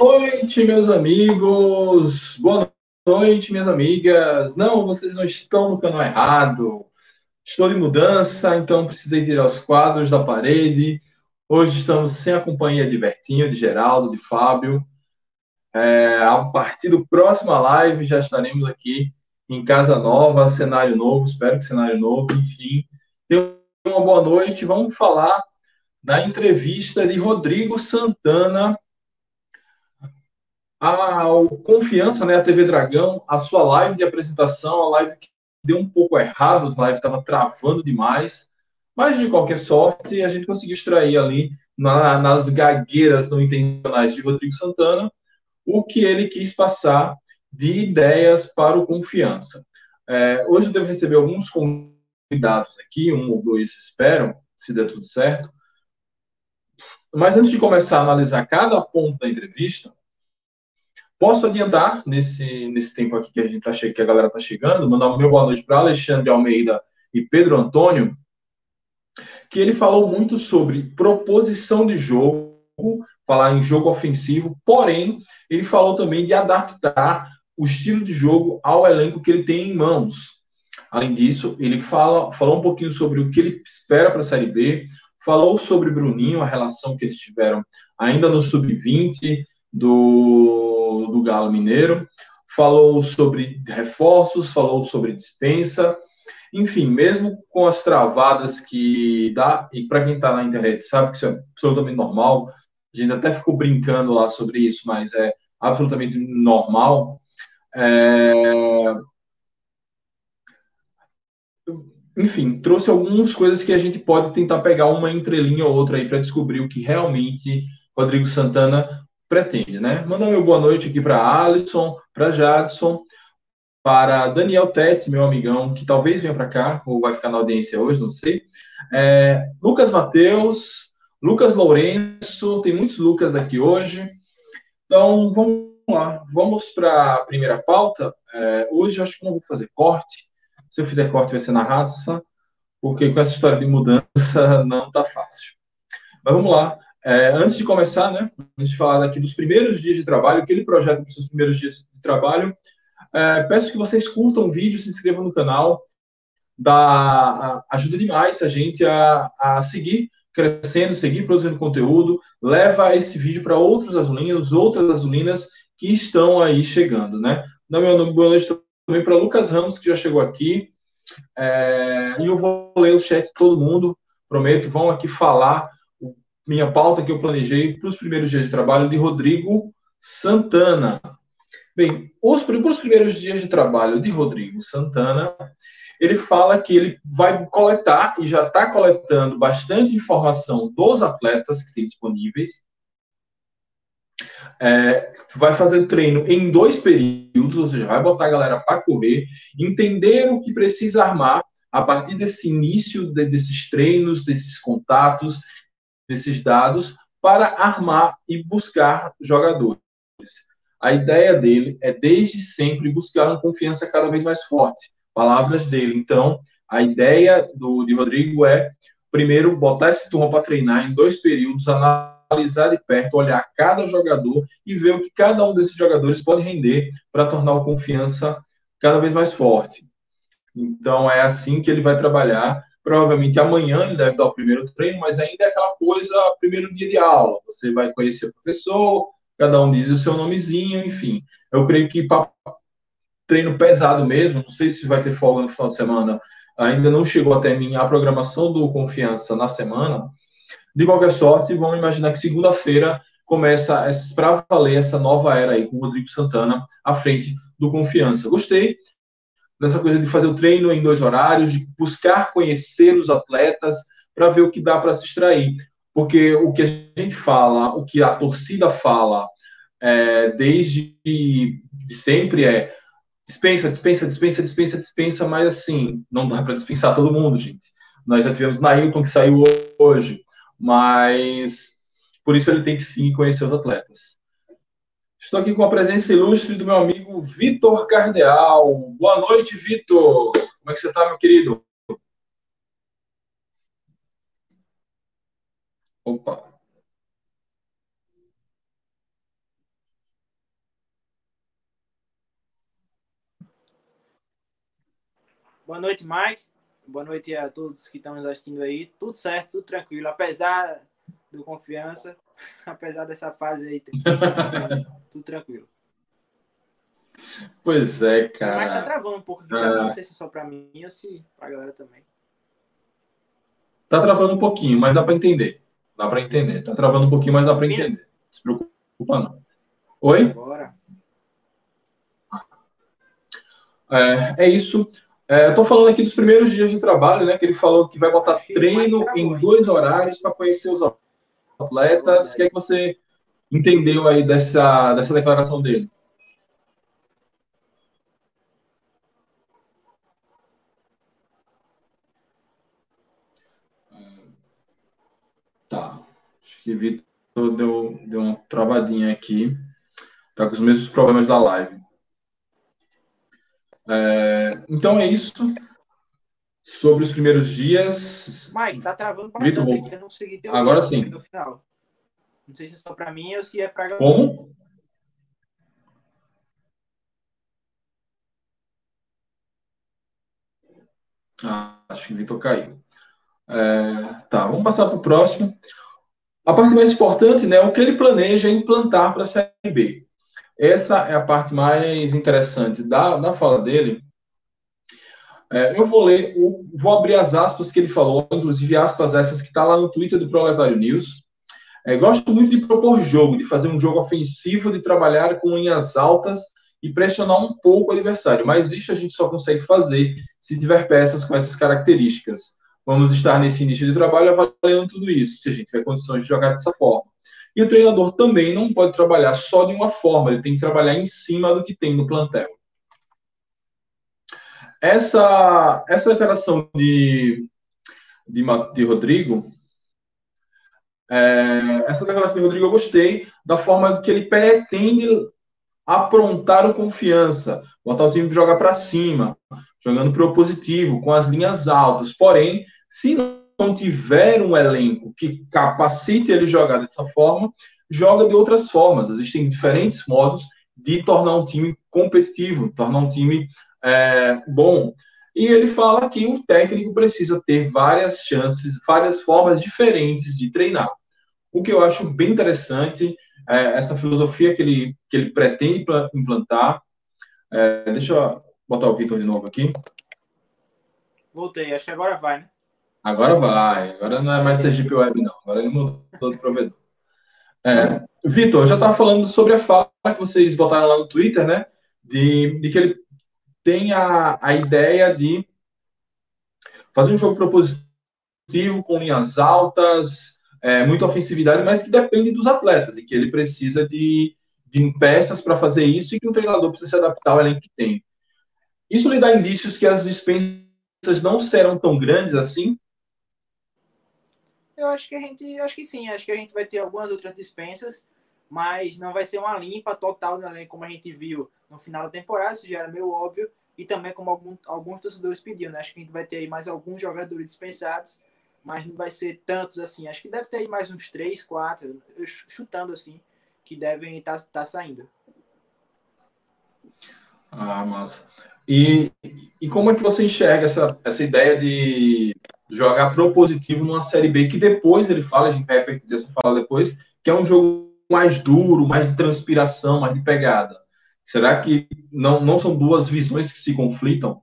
Noite, meus amigos. Boa noite, minhas amigas. Não, vocês não estão no canal errado. Estou de mudança, então precisei tirar os quadros da parede. Hoje estamos sem a companhia de Bertinho, de Geraldo, de Fábio. É, a partir do próximo live já estaremos aqui em casa nova, cenário novo, espero que cenário novo, enfim. Tenham uma boa noite. Vamos falar da entrevista de Rodrigo Santana ao Confiança, né, a TV Dragão, a sua live de apresentação, a live que deu um pouco errado, a live estava travando demais, mas de qualquer sorte a gente conseguiu extrair ali na, nas gagueiras não intencionais de Rodrigo Santana o que ele quis passar de ideias para o Confiança. É, hoje eu devo receber alguns convidados aqui, um ou dois espero, se der tudo certo. Mas antes de começar a analisar cada ponto da entrevista, Posso adiantar nesse, nesse tempo aqui que a gente tá que a galera está chegando, mandar meu boa noite para Alexandre Almeida e Pedro Antônio, que ele falou muito sobre proposição de jogo, falar em jogo ofensivo, porém, ele falou também de adaptar o estilo de jogo ao elenco que ele tem em mãos. Além disso, ele fala, falou um pouquinho sobre o que ele espera para a Série B, falou sobre Bruninho, a relação que eles tiveram ainda no Sub-20, do, do Galo Mineiro, falou sobre reforços, falou sobre dispensa, enfim, mesmo com as travadas que dá, e para quem está na internet sabe que isso é absolutamente normal, a gente até ficou brincando lá sobre isso, mas é absolutamente normal. É... Enfim, trouxe algumas coisas que a gente pode tentar pegar uma entrelinha ou outra aí para descobrir o que realmente Rodrigo Santana pretende, né? Manda meu boa noite aqui para Alisson, para Jadson, para Daniel Tete, meu amigão, que talvez venha para cá, ou vai ficar na audiência hoje, não sei. É, Lucas Mateus, Lucas Lourenço, tem muitos Lucas aqui hoje. Então, vamos lá, vamos para a primeira pauta. É, hoje eu acho que não vou fazer corte. Se eu fizer corte, vai ser na raça, porque com essa história de mudança não está fácil. Mas vamos lá. É, antes de começar, né, antes de falar aqui dos primeiros dias de trabalho, o que ele projeta para os seus primeiros dias de trabalho, é, peço que vocês curtam o vídeo, se inscrevam no canal, dá, ajuda demais a gente a, a seguir crescendo, seguir produzindo conteúdo, leva esse vídeo para outros azulinos, outras azulinas que estão aí chegando, né? Dá meu nome, boa noite também para Lucas Ramos, que já chegou aqui, é, e eu vou ler o chat de todo mundo, prometo, vão aqui falar minha pauta que eu planejei para os primeiros dias de trabalho de Rodrigo Santana. Bem, os, para os primeiros dias de trabalho de Rodrigo Santana, ele fala que ele vai coletar e já está coletando bastante informação dos atletas que tem disponíveis. É, vai fazer treino em dois períodos, ou seja, vai botar a galera para correr, entender o que precisa armar a partir desse início de, desses treinos, desses contatos, desses dados para armar e buscar jogadores. A ideia dele é desde sempre buscar uma confiança cada vez mais forte. Palavras dele. Então, a ideia do de Rodrigo é primeiro botar esse turma para treinar em dois períodos, analisar de perto, olhar cada jogador e ver o que cada um desses jogadores pode render para tornar a confiança cada vez mais forte. Então é assim que ele vai trabalhar Provavelmente amanhã ele deve dar o primeiro treino, mas ainda é aquela coisa, primeiro dia de aula. Você vai conhecer o professor, cada um diz o seu nomezinho, enfim. Eu creio que para treino pesado mesmo, não sei se vai ter folga no final de semana, ainda não chegou até mim a programação do Confiança na semana. De qualquer sorte, vamos imaginar que segunda-feira começa para valer essa nova era aí com o Rodrigo Santana à frente do Confiança. Gostei, dessa coisa de fazer o treino em dois horários, de buscar conhecer os atletas para ver o que dá para se extrair. Porque o que a gente fala, o que a torcida fala é, desde de sempre é dispensa, dispensa, dispensa, dispensa, dispensa, mas assim, não dá para dispensar todo mundo, gente. Nós já tivemos Nailton que saiu hoje, mas por isso ele tem que sim conhecer os atletas. Estou aqui com a presença ilustre do meu amigo Vitor Cardeal. Boa noite, Vitor. Como é que você está, meu querido? Opa. Boa noite, Mike. Boa noite a todos que estão nos assistindo aí. Tudo certo, tudo tranquilo. Apesar do confiança, apesar dessa fase aí, tudo tranquilo. Pois é, cara. Mas tá travando um pouco aqui, ah. não sei se é só para mim ou se para a galera também. Tá travando um pouquinho, mas dá para entender. Dá para entender. Tá travando um pouquinho, mas dá para entender. Não se preocupa não. Oi? Agora. É, é isso. É, Estou falando aqui dos primeiros dias de trabalho, né? Que ele falou que vai botar treino em dois horários para conhecer os atletas. O que é que você entendeu aí dessa, dessa declaração dele? Tá. Acho que Vitor deu, deu uma travadinha aqui. Tá com os mesmos problemas da live. É, então é isso sobre os primeiros dias. Mike, tá travando bastante Vitor, aqui, eu não consegui ter Agora sim. No final. Não sei se é só para mim ou se é para Como? Ah, acho que o Vitor caiu. É, tá, vamos passar para o próximo. A parte mais importante, né, o que ele planeja implantar para a Série B. Essa é a parte mais interessante da, da fala dele. É, eu vou ler, vou abrir as aspas que ele falou, inclusive aspas essas que está lá no Twitter do Proletário News. É, gosto muito de propor jogo, de fazer um jogo ofensivo, de trabalhar com linhas altas e pressionar um pouco o adversário, mas isso a gente só consegue fazer se tiver peças com essas características. Vamos estar nesse início de trabalho avaliando tudo isso, se a gente tiver condições de jogar dessa forma. E o treinador também não pode trabalhar só de uma forma, ele tem que trabalhar em cima do que tem no plantel. Essa, essa declaração de, de, de Rodrigo, é, essa declaração de Rodrigo eu gostei da forma que ele pretende aprontar o confiança, botar o time para jogar para cima, jogando propositivo, com as linhas altas. Porém, se não não tiver um elenco que capacite ele jogar dessa forma, joga de outras formas. Existem diferentes modos de tornar um time competitivo, tornar um time é, bom. E ele fala que o técnico precisa ter várias chances, várias formas diferentes de treinar. O que eu acho bem interessante é essa filosofia que ele, que ele pretende implantar. É, deixa eu botar o Vitor de novo aqui. Voltei, acho que agora vai, né? Agora vai, agora não é mais Sergipe Web, não. Agora ele mudou de provedor. É, Vitor, já estava falando sobre a fala que vocês botaram lá no Twitter, né? De, de que ele tem a, a ideia de fazer um jogo propositivo, com linhas altas, é, muita ofensividade, mas que depende dos atletas e que ele precisa de, de peças para fazer isso e que o treinador precisa se adaptar ao elenco que tem. Isso lhe dá indícios que as dispensas não serão tão grandes assim? Eu acho que a gente, acho que sim, acho que a gente vai ter algumas outras dispensas, mas não vai ser uma limpa total no elenco como a gente viu no final da temporada, isso já era meio óbvio, e também como algum, alguns torcedores pediam, né? Acho que a gente vai ter aí mais alguns jogadores dispensados, mas não vai ser tantos assim. Acho que deve ter aí mais uns três, quatro, chutando assim, que devem estar tá, tá saindo. Ah, massa. E, e como é que você enxerga essa, essa ideia de jogar propositivo numa Série B, que depois ele fala, a gente vai repetir essa fala depois, que é um jogo mais duro, mais de transpiração, mais de pegada. Será que não, não são duas visões que se conflitam?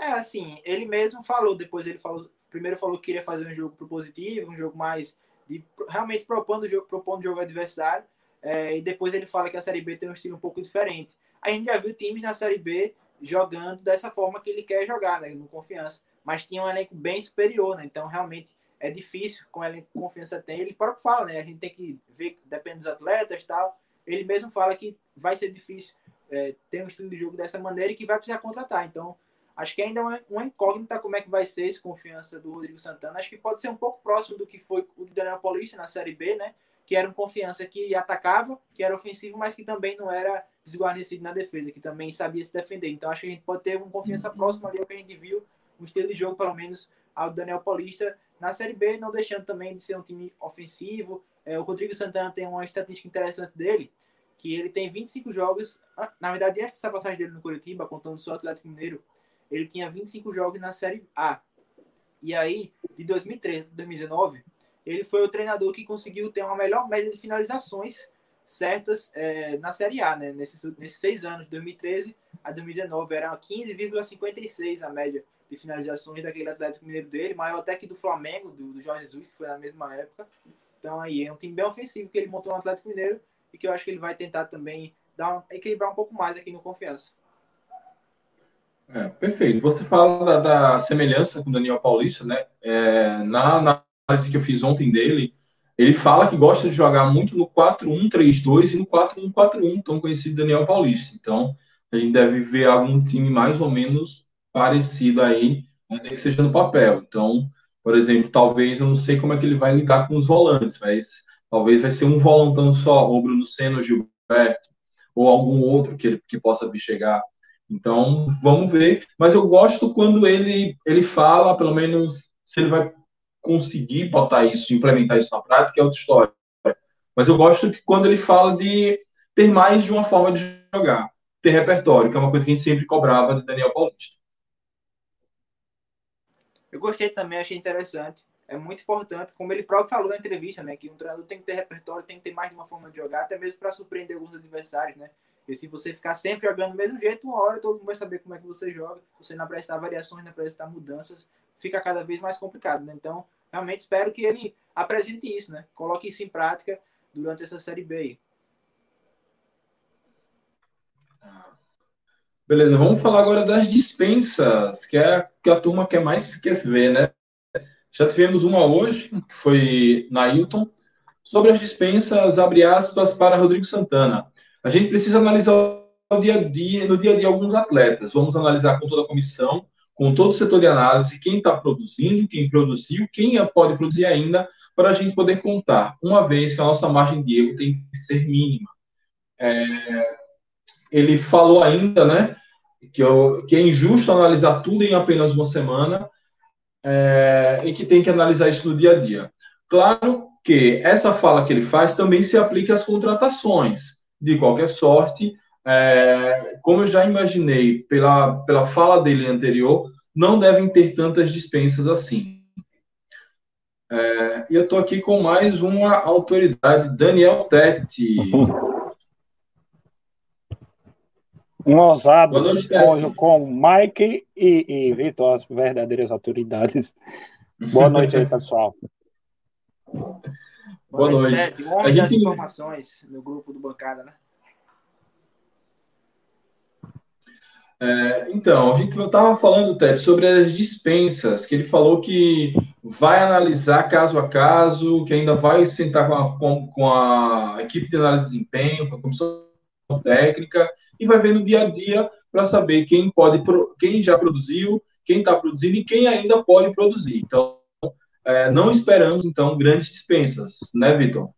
É, assim, ele mesmo falou, depois ele falou, primeiro falou que queria fazer um jogo propositivo, um jogo mais de realmente propondo o jogo, propondo o jogo adversário, é, e depois ele fala que a Série B tem um estilo um pouco diferente. A gente já viu times na Série B jogando dessa forma que ele quer jogar, né, no confiança mas tinha um elenco bem superior, né? Então, realmente, é difícil com que confiança tem. Ele próprio fala, né? A gente tem que ver, depende dos atletas tal. Ele mesmo fala que vai ser difícil é, ter um estilo de jogo dessa maneira e que vai precisar contratar. Então, acho que ainda é uma, uma incógnita como é que vai ser esse confiança do Rodrigo Santana. Acho que pode ser um pouco próximo do que foi o Daniel Paulista na Série B, né? Que era um confiança que atacava, que era ofensivo, mas que também não era desguarnecido na defesa, que também sabia se defender. Então, acho que a gente pode ter uma confiança uhum. próxima ali ao que a gente viu um estilo de jogo, pelo menos, ao Daniel Paulista na Série B, não deixando também de ser um time ofensivo. É, o Rodrigo Santana tem uma estatística interessante dele, que ele tem 25 jogos, ah, na verdade, antes dessa passagem dele no Curitiba, contando só o Atlético Mineiro, ele tinha 25 jogos na Série A. E aí, de 2013 a 2019, ele foi o treinador que conseguiu ter uma melhor média de finalizações certas é, na Série A, né? Nesses, nesses seis anos, de 2013 a 2019, era 15,56 a média de finalizações daquele Atlético Mineiro dele, maior até que do Flamengo, do, do Jorge Jesus, que foi na mesma época. Então aí é um time bem ofensivo que ele montou no Atlético Mineiro e que eu acho que ele vai tentar também dar equilibrar um pouco mais aqui no Confiança. É, perfeito. Você fala da, da, semelhança com o Daniel Paulista, né? É, na análise que eu fiz ontem dele, ele fala que gosta de jogar muito no 4-1-3-2 e no 4-1-4-1, tão conhecido Daniel Paulista. Então, a gente deve ver algum time mais ou menos parecido aí, né, que seja no papel. Então, por exemplo, talvez, eu não sei como é que ele vai lidar com os volantes, mas talvez vai ser um volantão só, ou Bruno Senna, Gilberto, ou algum outro que, que possa vir chegar. Então, vamos ver. Mas eu gosto quando ele, ele fala, pelo menos, se ele vai conseguir botar isso, implementar isso na prática, é outra história. Mas eu gosto que quando ele fala de ter mais de uma forma de jogar, ter repertório, que é uma coisa que a gente sempre cobrava de Daniel Paulista. Eu gostei também, achei interessante. É muito importante, como ele próprio falou na entrevista, né, que um treinador tem que ter repertório, tem que ter mais de uma forma de jogar, até mesmo para surpreender alguns adversários, né? E se você ficar sempre jogando do mesmo jeito, uma hora todo mundo vai saber como é que você joga. Você não apresentar variações, não apresentar mudanças, fica cada vez mais complicado, né? Então, realmente espero que ele apresente isso, né? Coloque isso em prática durante essa Série B aí. Beleza, vamos falar agora das dispensas, que é que a turma quer mais quer ver, né? Já tivemos uma hoje, que foi na Hilton, sobre as dispensas, abre aspas, para Rodrigo Santana. A gente precisa analisar o dia a dia, no dia a dia alguns atletas. Vamos analisar com toda a comissão, com todo o setor de análise, quem está produzindo, quem produziu, quem pode produzir ainda, para a gente poder contar, uma vez que a nossa margem de erro tem que ser mínima. É, ele falou ainda, né, que, eu, que, é injusto analisar tudo em apenas uma semana é, e que tem que analisar isso no dia a dia. Claro que essa fala que ele faz também se aplica às contratações. De qualquer sorte, é, como eu já imaginei pela, pela fala dele anterior, não devem ter tantas dispensas assim. É, e eu estou aqui com mais uma autoridade, Daniel Tetti. Um ousado com, com Mike e, e Vitor, as verdadeiras autoridades. Boa noite aí, pessoal. Boa, Boa noite. Tete, homem a gente... informações no grupo do Bancada, né? É, então, a gente estava falando, Ted, sobre as dispensas, que ele falou que vai analisar caso a caso, que ainda vai sentar com a, com, com a equipe de análise de desempenho, com a comissão técnica, e vai ver no dia a dia para saber quem pode, quem já produziu, quem está produzindo e quem ainda pode produzir. Então, é, não esperamos, então, grandes dispensas, né, Vitor?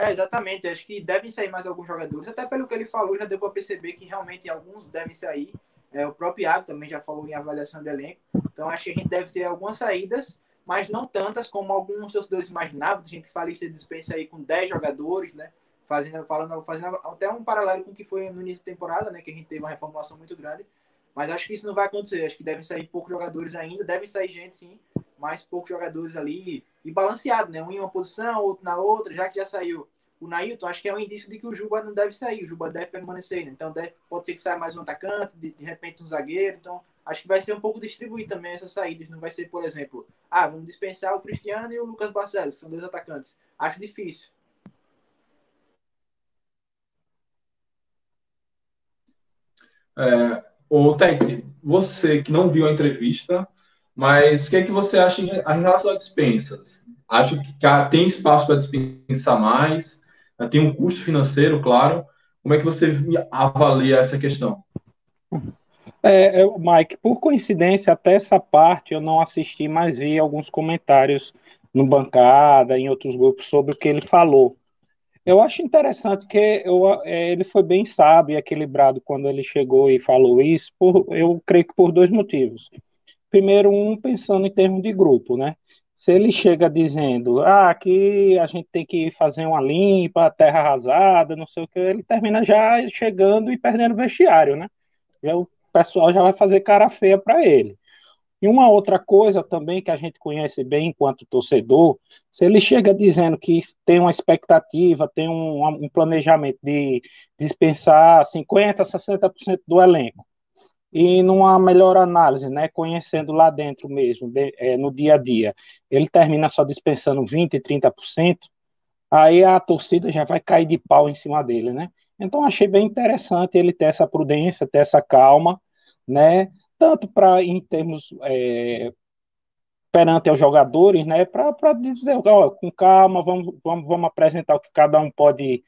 É, exatamente. Acho que devem sair mais alguns jogadores. Até pelo que ele falou, já deu para perceber que realmente alguns devem sair. É, o próprio Iago também já falou em avaliação de elenco. Então acho que a gente deve ter algumas saídas, mas não tantas como alguns torcedores imaginavam. A gente fala que dispensa aí com 10 jogadores, né? Fazendo, falando, fazendo até um paralelo com o que foi no início da temporada, né? Que a gente teve uma reformulação muito grande. Mas acho que isso não vai acontecer. Acho que devem sair poucos jogadores ainda. Devem sair gente, sim, mas poucos jogadores ali e balanceado, né? Um em uma posição, outro na outra, já que já saiu o Nailton, acho que é um indício de que o Juba não deve sair, o Juba deve permanecer, né? Então deve, pode ser que saia mais um atacante, de, de, repente um zagueiro, então acho que vai ser um pouco distribuído também essas saídas, não vai ser, por exemplo, ah, vamos dispensar o Cristiano e o Lucas Barcelos, que são dois atacantes. Acho difícil. É, Tete, você que não viu a entrevista, mas o que é que você acha em, relação a dispensas? Acho que tem espaço para dispensar mais? Tem um custo financeiro, claro. Como é que você avalia essa questão? É, Mike, por coincidência, até essa parte eu não assisti, mas vi alguns comentários no bancada, em outros grupos, sobre o que ele falou. Eu acho interessante que eu, é, ele foi bem sábio e equilibrado quando ele chegou e falou isso, por, eu creio que por dois motivos. Primeiro, um pensando em termos de grupo, né? Se ele chega dizendo, ah, aqui a gente tem que fazer uma limpa, terra arrasada, não sei o que, ele termina já chegando e perdendo vestiário, né? Já pessoal já vai fazer cara feia para ele. E uma outra coisa também que a gente conhece bem enquanto torcedor, se ele chega dizendo que tem uma expectativa, tem um, um planejamento de dispensar 50%, 60% do elenco, e numa melhor análise, né, conhecendo lá dentro mesmo, de, é, no dia a dia, ele termina só dispensando 20%, 30%, aí a torcida já vai cair de pau em cima dele, né? Então achei bem interessante ele ter essa prudência, ter essa calma, né? Tanto para em termos é, perante aos jogadores, né? Para dizer, ó, com calma, vamos, vamos, vamos apresentar o que cada um pode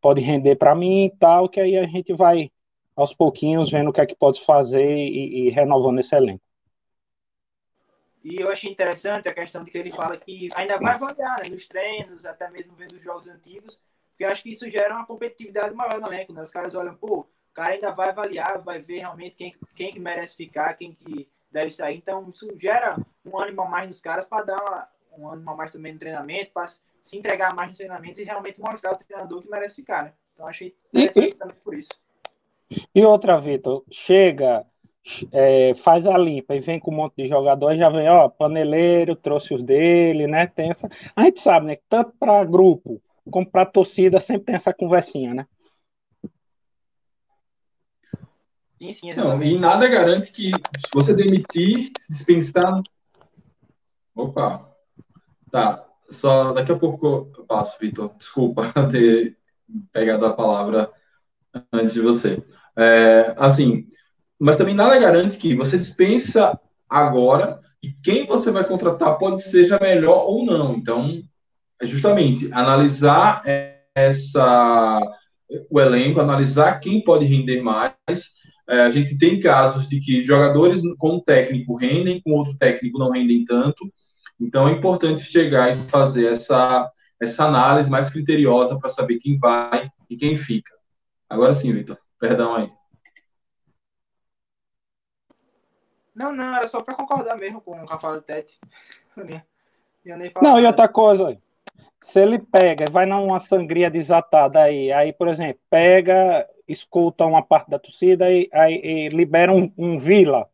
pode render para mim e tal, que aí a gente vai aos pouquinhos vendo o que é que pode fazer e, e renovando esse elenco. E eu achei interessante a questão de que ele fala que ainda vai avaliar né, nos treinos, até mesmo vendo os jogos antigos, porque eu acho que isso gera uma competitividade maior no elenco. Né? Os caras olham, pô, cara ainda vai avaliar, vai ver realmente quem, quem que merece ficar, quem que deve sair. Então, isso gera um ânimo a mais nos caras para dar uma, um ânimo a mais também no treinamento, para se entregar mais nos treinamentos e realmente mostrar ao treinador que merece ficar. Né? Então, achei interessante e, também por isso. E outra, Vitor, chega, é, faz a limpa e vem com um monte de jogador, já vem, ó, paneleiro, trouxe os dele, né? Tem essa... A gente sabe, né? Tanto para grupo como para torcida sempre tem essa conversinha, né? Sim, sim, exatamente. Não, e nada garante que se você demitir, se dispensar. Opa! Tá, só daqui a pouco eu passo, Vitor. Desculpa ter pegado a palavra antes de você. É, assim, mas também nada garante que você dispensa agora e quem você vai contratar pode seja melhor ou não. Então, é justamente analisar essa o elenco, analisar quem pode render mais. É, a gente tem casos de que jogadores com um técnico rendem, com outro técnico não rendem tanto. Então é importante chegar e fazer essa, essa análise mais criteriosa para saber quem vai e quem fica. Agora sim, Vitor. Perdão aí. Não, não, era só para concordar mesmo com o Rafael Tete. Não, e outra coisa, se ele pega, vai numa sangria desatada aí, aí, por exemplo, pega, escuta uma parte da torcida e, aí, e libera um, um Vila.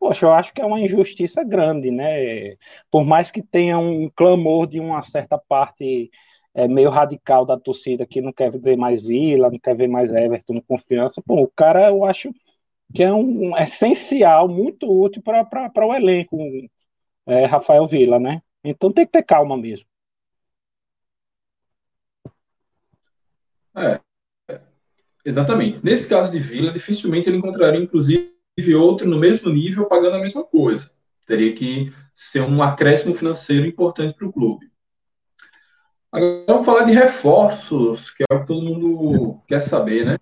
Poxa, eu acho que é uma injustiça grande, né? Por mais que tenha um clamor de uma certa parte é, meio radical da torcida que não quer ver mais Vila, não quer ver mais Everton confiança, pô, o cara eu acho que é um, um essencial, muito útil para o elenco, é, Rafael Vila, né? Então tem que ter calma mesmo. É, exatamente. Nesse caso de Vila, dificilmente ele encontraria, inclusive, outro no mesmo nível pagando a mesma coisa. Teria que ser um acréscimo financeiro importante para o clube. Agora vamos falar de reforços, que é o que todo mundo quer saber, né?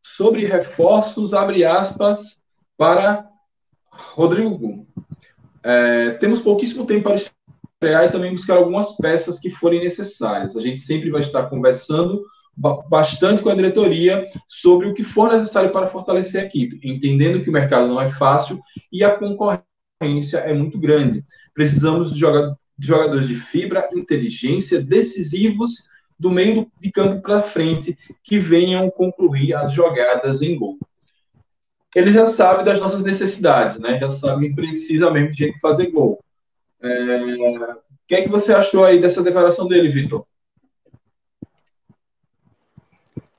Sobre reforços, abre aspas, para Rodrigo. É, temos pouquíssimo tempo para e também buscar algumas peças que forem necessárias. A gente sempre vai estar conversando bastante com a diretoria sobre o que for necessário para fortalecer a equipe, entendendo que o mercado não é fácil e a concorrência é muito grande. Precisamos de jogadores de fibra, inteligência, decisivos do meio de campo para frente que venham concluir as jogadas em gol. Ele já sabe das nossas necessidades, né? Já sabe que precisa mesmo de fazer gol. É... O que é que você achou aí dessa declaração dele, Vitor?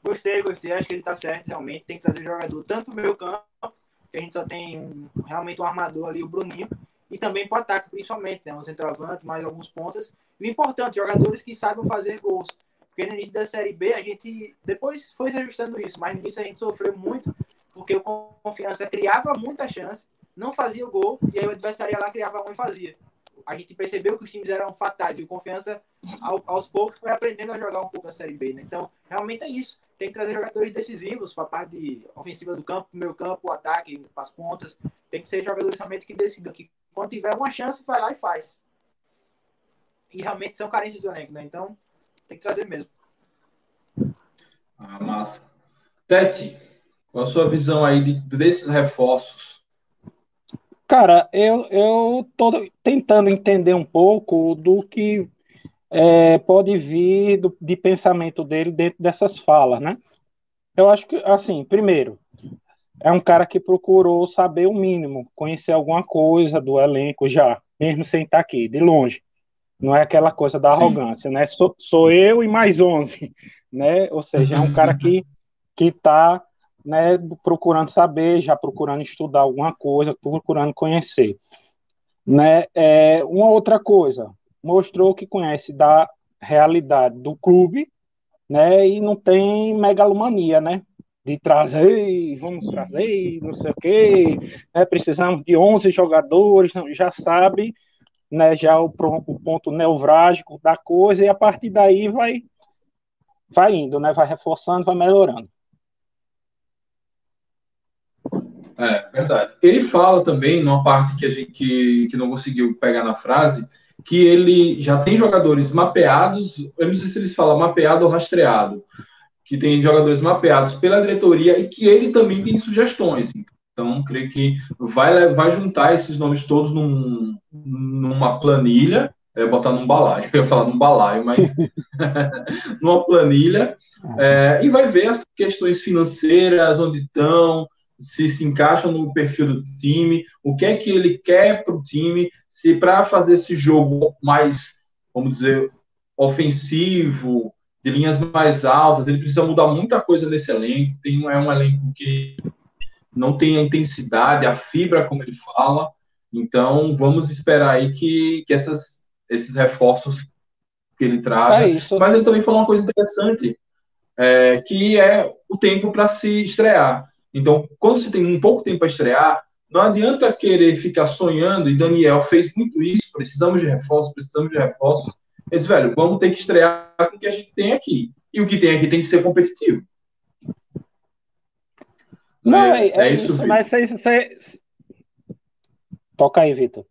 Gostei, gostei. Acho que ele tá certo, realmente. Tem que trazer jogador tanto pro meio campo, que a gente só tem um, realmente um armador ali, o Bruninho, e também pro ataque, principalmente, né? Um centroavante, mais alguns pontas. E o importante, jogadores que saibam fazer gols. Porque no início da Série B, a gente depois foi se ajustando isso, mas no início a gente sofreu muito, porque o Confiança criava muita chance, não fazia o gol, e aí o adversário lá, criava um e fazia a gente percebeu que os times eram fatais e o Confiança, ao, aos poucos, foi aprendendo a jogar um pouco a Série B. Né? Então, realmente é isso. Tem que trazer jogadores decisivos para a parte de ofensiva do campo, meio campo, ataque, as pontas. Tem que ser jogadores realmente que decidam que quando tiver uma chance, vai lá e faz. E realmente são carentes do elenco, né? Então, tem que trazer mesmo. Ah, massa. Tete, qual a sua visão aí de, desses reforços? Cara, eu, eu tô tentando entender um pouco do que é, pode vir do, de pensamento dele dentro dessas falas, né? Eu acho que, assim, primeiro, é um cara que procurou saber o mínimo, conhecer alguma coisa do elenco já, mesmo sem estar aqui, de longe. Não é aquela coisa da arrogância, Sim. né? Sou, sou eu e mais 11, né? Ou seja, é um cara que que está né, procurando saber, já procurando estudar alguma coisa, procurando conhecer. Né? É, uma outra coisa, mostrou que conhece da realidade do clube, né, e não tem megalomania, né, de trazer, vamos trazer, não sei o quê, né, precisamos de 11 jogadores, já sabe, né, já o, o ponto neurálgico da coisa, e a partir daí vai, vai indo, né, vai reforçando, vai melhorando. É, verdade. Ele fala também, numa parte que a gente que, que não conseguiu pegar na frase, que ele já tem jogadores mapeados, eu não sei se eles falam mapeado ou rastreado, que tem jogadores mapeados pela diretoria e que ele também tem sugestões. Então, creio que vai, vai juntar esses nomes todos num, numa planilha, é, botar num balaio, eu ia falar num balaio, mas numa planilha, é, e vai ver as questões financeiras, onde estão, se se encaixam no perfil do time, o que é que ele quer para o time, se para fazer esse jogo mais, vamos dizer, ofensivo, de linhas mais altas, ele precisa mudar muita coisa nesse elenco. Tem, é um elenco que não tem a intensidade, a fibra, como ele fala. Então, vamos esperar aí que, que essas, esses reforços que ele traga. É Mas ele também falou uma coisa interessante, é, que é o tempo para se estrear. Então, quando você tem um pouco tempo para estrear, não adianta querer ficar sonhando, e Daniel fez muito isso, precisamos de reforços, precisamos de reforços. Mas, velho, vamos ter que estrear com o que a gente tem aqui. E o que tem aqui tem que ser competitivo. Não, é, é, é isso, isso mas isso você... Toca aí, Vitor.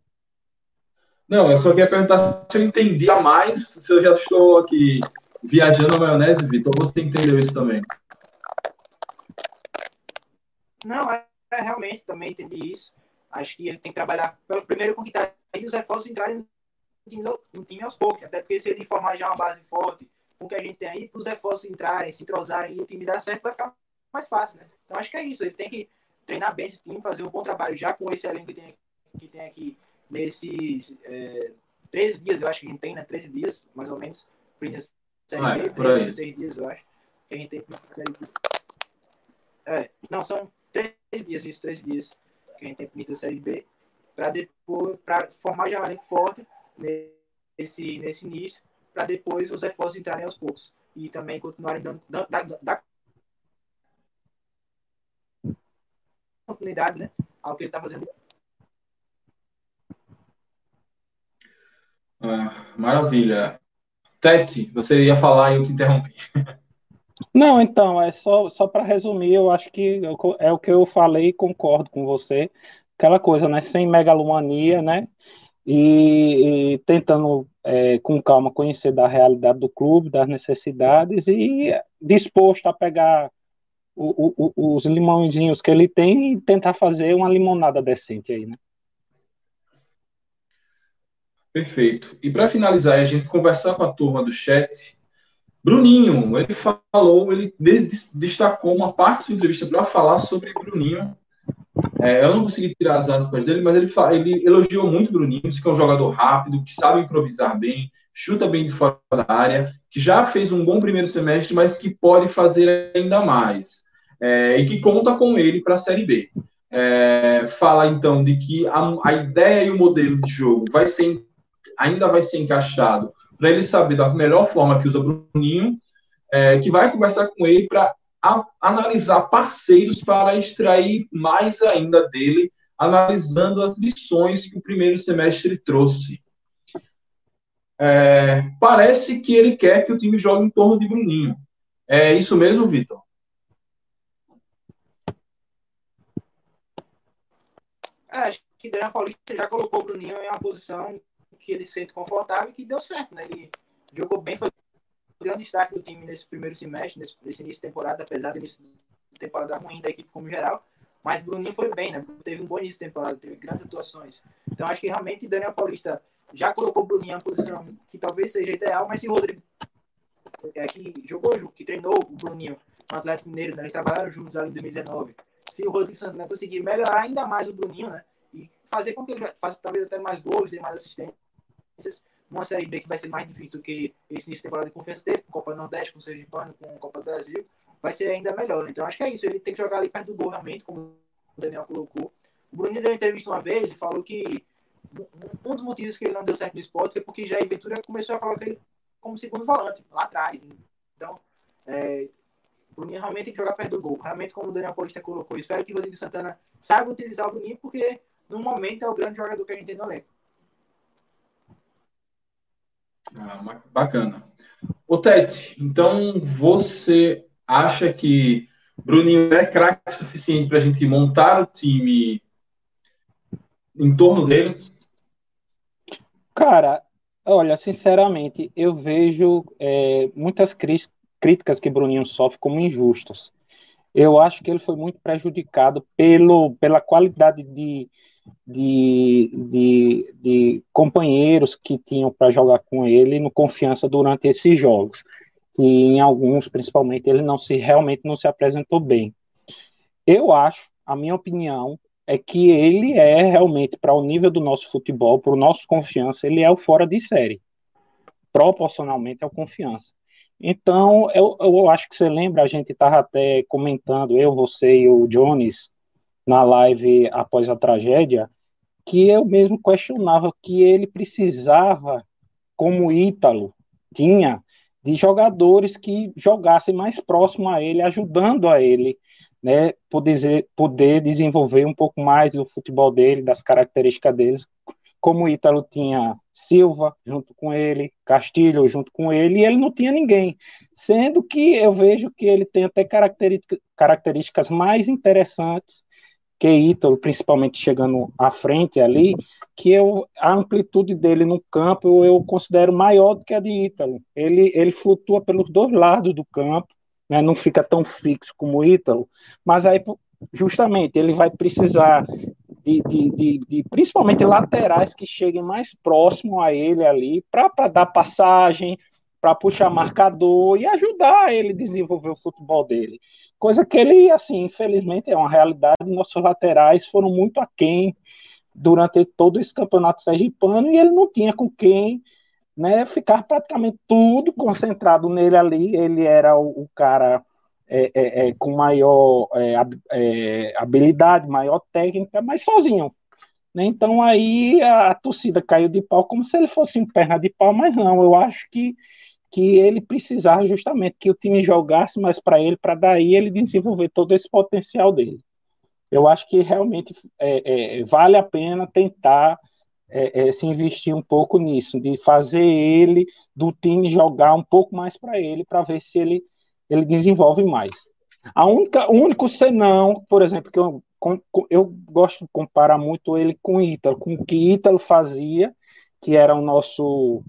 Não, eu só queria perguntar se eu entendia mais, se eu já estou aqui viajando na maionese, Vitor, você entendeu isso também? Não, é, é, realmente também entendi isso. Acho que ele tem que trabalhar pelo primeiro com que tá aí os reforços entrarem no time, no time aos poucos. Até porque se ele formar já uma base forte com o que a gente tem aí, para os reforços entrarem, se entrosarem e o time dar certo, vai ficar mais fácil, né? Então acho que é isso. Ele tem que treinar bem esse time, fazer um bom trabalho já com esse elenco que tem, que tem aqui nesses é, 13 dias, eu acho que a gente tem, né? 13 dias, mais ou menos. Série ah, B, 13, 16 dias, eu acho. Que a gente tem série B. É, não, são 13 dias, isso, 13 dias que a gente tem bonita Série B, para depois, para formar já um elenco forte nesse, nesse início, para depois os reforços entrarem aos poucos e também continuarem dando, dando, dando, né, ao que ele está fazendo. Ah, maravilha. Tete, você ia falar e eu te interrompi. Não, então, é só, só para resumir, eu acho que é o que eu falei e concordo com você. Aquela coisa, né? Sem megalomania, né? E, e tentando é, com calma conhecer da realidade do clube, das necessidades e disposto a pegar o, o, os limãozinhos que ele tem e tentar fazer uma limonada decente aí, né? Perfeito. E para finalizar, a gente conversar com a turma do chat, Bruninho, ele falou, ele destacou uma parte da sua entrevista para falar sobre Bruninho. É, eu não consegui tirar as aspas dele, mas ele, ele elogiou muito Bruninho, disse que é um jogador rápido, que sabe improvisar bem, chuta bem de fora da área, que já fez um bom primeiro semestre, mas que pode fazer ainda mais. É, e que conta com ele para a Série B. É, fala então de que a, a ideia e o modelo de jogo vai ser, ainda vai ser encaixado para ele saber da melhor forma que usa Bruninho, é, que vai conversar com ele para analisar parceiros para extrair mais ainda dele, analisando as lições que o primeiro semestre trouxe. É, parece que ele quer que o time jogue em torno de Bruninho. É isso mesmo, Vitor? É, acho que o Paulista já colocou o Bruninho em uma posição que ele sente confortável e que deu certo, né? Ele jogou bem, foi o grande destaque do time nesse primeiro semestre, nesse, nesse início de temporada, apesar do início de temporada ruim da equipe como geral. Mas Bruninho foi bem, né? Teve um bom início de temporada, teve grandes atuações. Então acho que realmente Daniel Paulista já colocou Bruninho em uma posição que talvez seja ideal, mas se Rodrigo, é, que jogou, que treinou o Bruninho no Atlético Mineiro, né? eles trabalharam juntos ali em 2019, se o Rodrigo Santana conseguir melhorar ainda mais o Bruninho, né? E fazer com que ele faça talvez até mais gols, dê mais assistências, numa Série B que vai ser mais difícil do que esse início de temporada de confiança teve, com Copa Nordeste, com o Pano, com Copa do Brasil, vai ser ainda melhor. Então acho que é isso, ele tem que jogar ali perto do gol realmente, como o Daniel colocou. O Bruninho deu uma entrevista uma vez e falou que um dos motivos que ele não deu certo no esporte foi porque Jair Ventura começou a colocar ele como segundo volante, lá atrás. Então, é, o Bruninho realmente tem que jogar perto do gol. Realmente, como o Daniel Paulista colocou. espero que o Rodrigo Santana saiba utilizar o Bruninho, porque no momento é o grande jogador que a gente tem no elenco. Ah, bacana. O Tete, então você acha que Bruninho é craque suficiente para a gente montar o time em torno dele? Cara, olha, sinceramente, eu vejo é, muitas críticas que Bruninho sofre como injustas. Eu acho que ele foi muito prejudicado pelo, pela qualidade de, de, de, de companheiros que tinham para jogar com ele no confiança durante esses jogos. E em alguns, principalmente, ele não se realmente não se apresentou bem. Eu acho, a minha opinião, é que ele é realmente, para o nível do nosso futebol, para o nosso confiança, ele é o fora de série. Proporcionalmente ao confiança. Então, eu, eu acho que você lembra, a gente estava até comentando, eu, você e o Jones, na live após a tragédia, que eu mesmo questionava que ele precisava, como Ítalo tinha, de jogadores que jogassem mais próximo a ele, ajudando a ele né, poder, poder desenvolver um pouco mais do futebol dele, das características deles, como o Ítalo tinha Silva junto com ele, Castilho junto com ele, e ele não tinha ninguém. Sendo que eu vejo que ele tem até características mais interessantes que Ítalo, principalmente chegando à frente ali, que eu, a amplitude dele no campo eu considero maior do que a de Ítalo. Ele, ele flutua pelos dois lados do campo, né, não fica tão fixo como o Ítalo, mas aí justamente ele vai precisar de, de, de, de principalmente laterais que cheguem mais próximo a ele ali para dar passagem, para puxar marcador e ajudar ele a desenvolver o futebol dele. Coisa que ele, assim, infelizmente é uma realidade, nossos laterais foram muito aquém durante todo esse campeonato sergipano e ele não tinha com quem né, ficar praticamente tudo concentrado nele ali. Ele era o, o cara é, é, é, com maior é, é, habilidade, maior técnica, mas sozinho. Né? Então aí a, a, torcida caiu de pau como se ele fosse um perna de pau, mas não. Eu acho que, que ele precisava justamente que o time jogasse mais para ele, para daí ele desenvolver todo esse potencial dele. Eu acho que realmente é, vale a pena tentar é, é, se investir um pouco nisso, de fazer ele, do time, jogar um pouco mais para ele, para ver se ele, ele desenvolve mais. A única, o único senão, por exemplo, que eu, eu gosto de comparar muito ele com o Ítalo, com o que Ítalo fazia, que era o nosso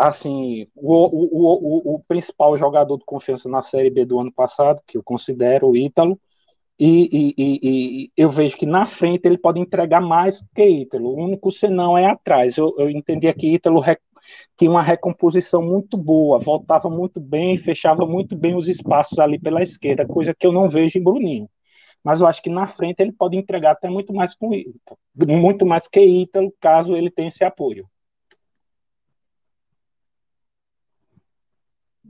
assim, o, o, o, o, principal jogador de confiança na Série B do ano passado, que eu considero o Ítalo, e, e, e, e, eu vejo que na frente ele pode entregar mais que Ítalo. O único senão é atrás. Eu, eu entendia que Ítalo tinha uma recomposição muito boa, voltava muito bem, fechava muito bem os espaços ali pela esquerda, coisa que eu não vejo em Bruninho. Mas eu acho que na frente ele pode entregar até muito mais com Ítalo, muito mais que Ítalo, caso ele tenha esse apoio.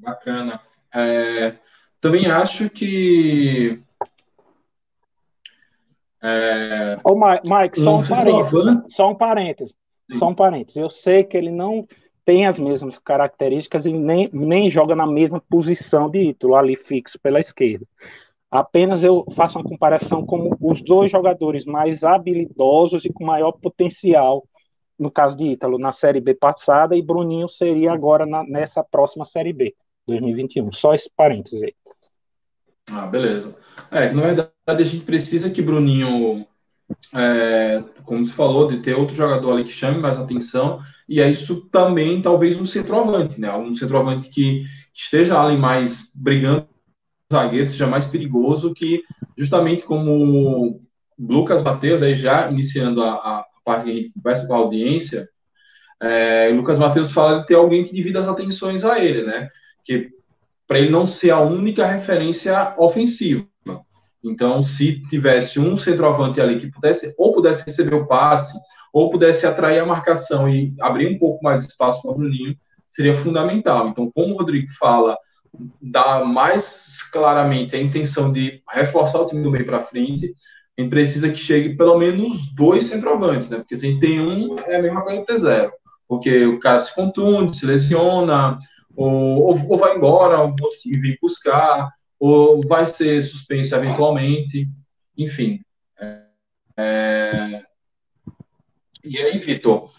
Bacana. É, também acho que é... Ô, Mike, só um, parênteses. Só um parênteses. Só um parênteses. Eu sei que ele não tem as mesmas características e nem, nem joga na mesma posição de Ítalo, ali fixo pela esquerda. Apenas eu faço uma comparação com os dois jogadores mais habilidosos e com maior potencial, no caso de Ítalo, na Série B passada, e Bruninho seria agora na, nessa próxima Série B, 2021. Só esse parênteses aí. Ah, beleza. É, na verdade a gente precisa que Bruninho, é, como você falou, de ter outro jogador ali que chame mais atenção, e é isso também talvez um centroavante, né? Um centroavante que esteja ali mais brigando com zagueiro, seja mais perigoso, que justamente como Lucas Matheus, aí já iniciando a, a parte que a gente conversa com a audiência, é, Lucas Matheus fala de ter alguém que divida as atenções a ele, né? Que para ele não ser a única referência ofensiva. Então, se tivesse um centroavante ali que pudesse, ou pudesse receber o passe, ou pudesse atrair a marcação e abrir um pouco mais espaço para o Bruninho, seria fundamental. Então, como o Rodrigo fala, dá mais claramente a intenção de reforçar o time do meio para frente, a gente precisa que chegue pelo menos dois centroavantes, né? Porque se a gente tem um, é a mesma coisa que ter zero. Porque o cara se contunde, se lesiona, ou, ou, ou vai embora, o outro time vem buscar, ou vai ser suspenso eventualmente, enfim. É, é... E aí, Vitor,